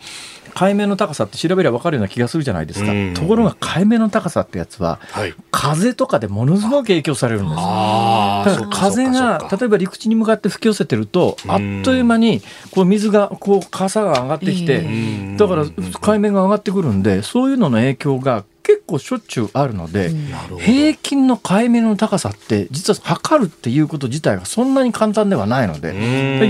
海面の高さって調べれば分かるような気がするじゃないですか。うん。ところが海面の高さってやつは、はい。風とかでものすごく影響されるんです。あだから風が例えば陸地に向かって吹き寄せてるとうん。あっという間にこう水がこう傘が上がってきてええだから海面が上がってくるんでそういうのの影響が結構しょっちゅうあるので、平均の海面の高さって実は測るっていうこと自体がそんなに簡単ではないので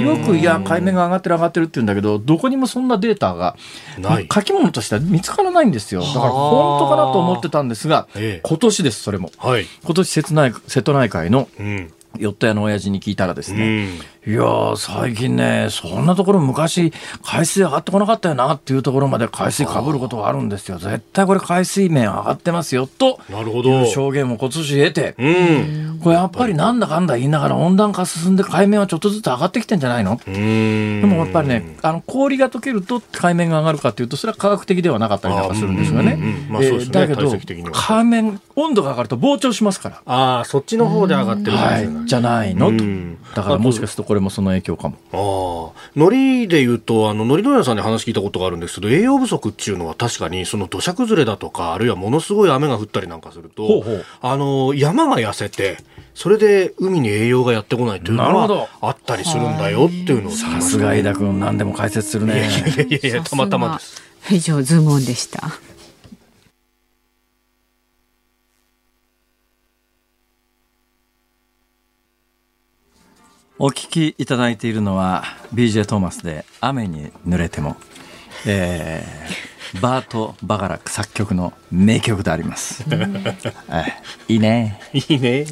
よくいや海面が上がってる上がってるって言うんだけどどこにもそんなデータがない。書き物としては見つからないんですよ。だから本当かなと思ってたんですがええ。今年ですそれも。はい。今年瀬戸内海のうん。ヨット屋の親父に聞いたらですうね、ん。いやー、最近ね、そんなところ昔、海水上がってこなかったよなっていうところまで海水かぶることがあるんですよ。絶対これ海水面上がってますよ、となるほどいう証言を今年得て、うん。これやっぱりなんだかんだ言いながら温暖化進んで海面はちょっとずつ上がってきてんじゃないの？うん。でもやっぱりね、あの氷が溶けると海面が上がるかというと、それは科学的ではなかったりなんかするんですよねあうんまあそうですねだけど海面、温度が上がると膨張しますから。ああ、そっちの方で上がってるはいい、じゃないの？とうん。だからもしかするとこれもその影響かも。ああ、海苔で言うと、あの、海苔問屋さんに話聞いたことがあるんですけど、栄養不足っていうのは確かに、その土砂崩れだとか、あるいはものすごい雨が降ったりなんかすると、ほうほうあの、山が痩せて、それで海に栄養がやってこないというのはあったりするんだよっていうのをさすが井田君、何でも解説するね。いやいやいや、たまたまです。以上ズームオンでしたお聞きいただいているのは BJ トーマスで雨に濡れても、えー、[LAUGHS] バート・バガラック作曲の名曲であります。はいいいね。いいね。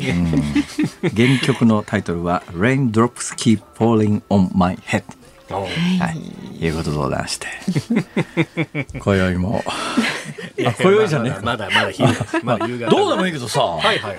原曲のタイトルは Raindrops Keep Falling on My Head。あはい、いうことでございまして。[LAUGHS] 今宵も、あ、今宵じゃね。まだまだ昼。どうでもいいけどさ、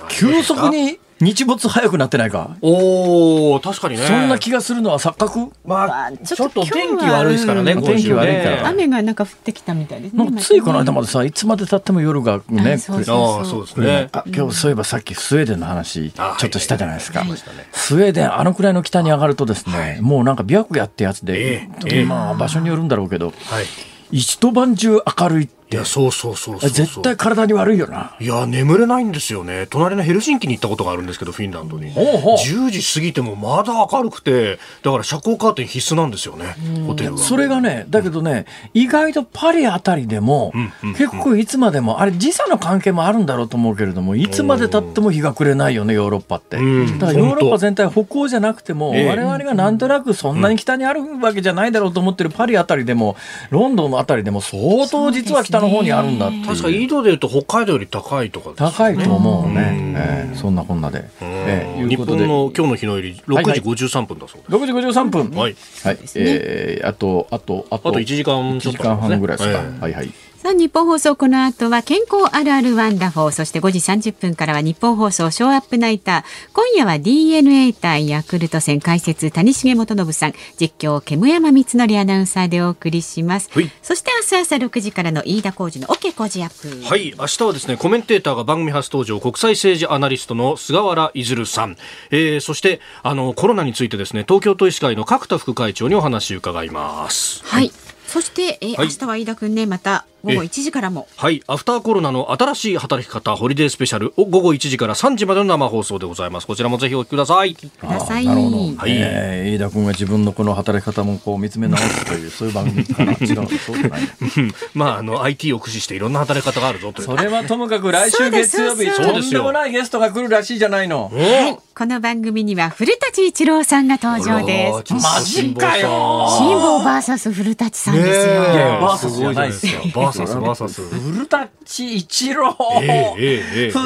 急速に日没早くなってないか？おお確かにね。そんな気がするのは錯覚？まあ、ちちょっと天気悪いですからね、天気悪いから。雨がなんか降ってきたみたいですねついこの間までさ、いつまで経っても夜がね、あそうそうですね。あ今日そういえばさっきスウェーデンの話あちょっとしたじゃないですか、スウェーデンあのくらいの北に上がるとですね、もうなんか白夜ってやつで、えまあ場所によるんだろうけどはい。一晩中明るいっていや、そうそうそうそう。絶対体に悪いよな。いや、眠れないんですよね。隣のヘルシンキに行ったことがあるんですけど、フィンランドに。ほうほう。10時過ぎてもまだ明るくて、だから遮光カーテン必須なんですよね、ホテルは。それがねだけどね意外とパリあたりでも、うんうん結構いつまでもあれ時差の関係もあるんだろうと思うけれどもいつまでたっても日が暮れないよねヨーロッパって、うん。だからヨーロッパ全体北欧じゃなくても、ええ。我々がなんとなくそんなに北にあるわけじゃないだろうと思ってるパリあたりでもロンドンのあたりでも相当実は北の方にあるんだっていう。確か緯度で言うと北海道より高いとかですよね。高いと思うね、うん。ええ。そんなこんなで、ええいう日本の今日の日の入り6時53分だそうです。6時53分。はい。はい、えーあとあとあとあと1時間1ちょっと時間半ぐらいですか、ええ。はいはいさあニッポン放送この後は健康あるあるワンダフォー。そして5時30分からはニッポン放送ショーアップナイター。今夜は DeNA 対ヤクルト戦解説谷繁元信さん。実況煙山光則アナウンサーでお送りします。はい。そして明日朝6時からの飯田浩二の OK 工事アップ。はい、明日はですね、コメンテーターが番組初登場、国際政治アナリストの菅原いさん、えー、そして、あの、コロナについてですね、東京都医師会の角田副会長にお話を伺います。はい、そして、えーはい。明日は飯田くんねまた午後え1時からも。はい、アフターコロナの新しい働き方、ホリデースペシャル。を午後1時から3時までの生放送でございます。こちらもぜひお聞きください。ください。なるほど、はい。えー飯田君が自分のこの働き方もこう見つめ直すという [LAUGHS] そういう番組かな。違うのそうじゃないうん [LAUGHS] まあ、あの、IT を駆使していろんな働き方があるぞという。それはともかく来週月曜日とんでもないゲストが来るらしいじゃないの。はい、この番組には古舘一郎さんが登場です。マジかよ。辛坊バーサス古舘さんですよ、ねえいやバーサスじゃないですよバーサス、バーサス。古舘一郎、古舘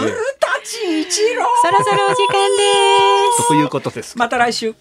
一郎。そろそろお時間です。ということです。また来週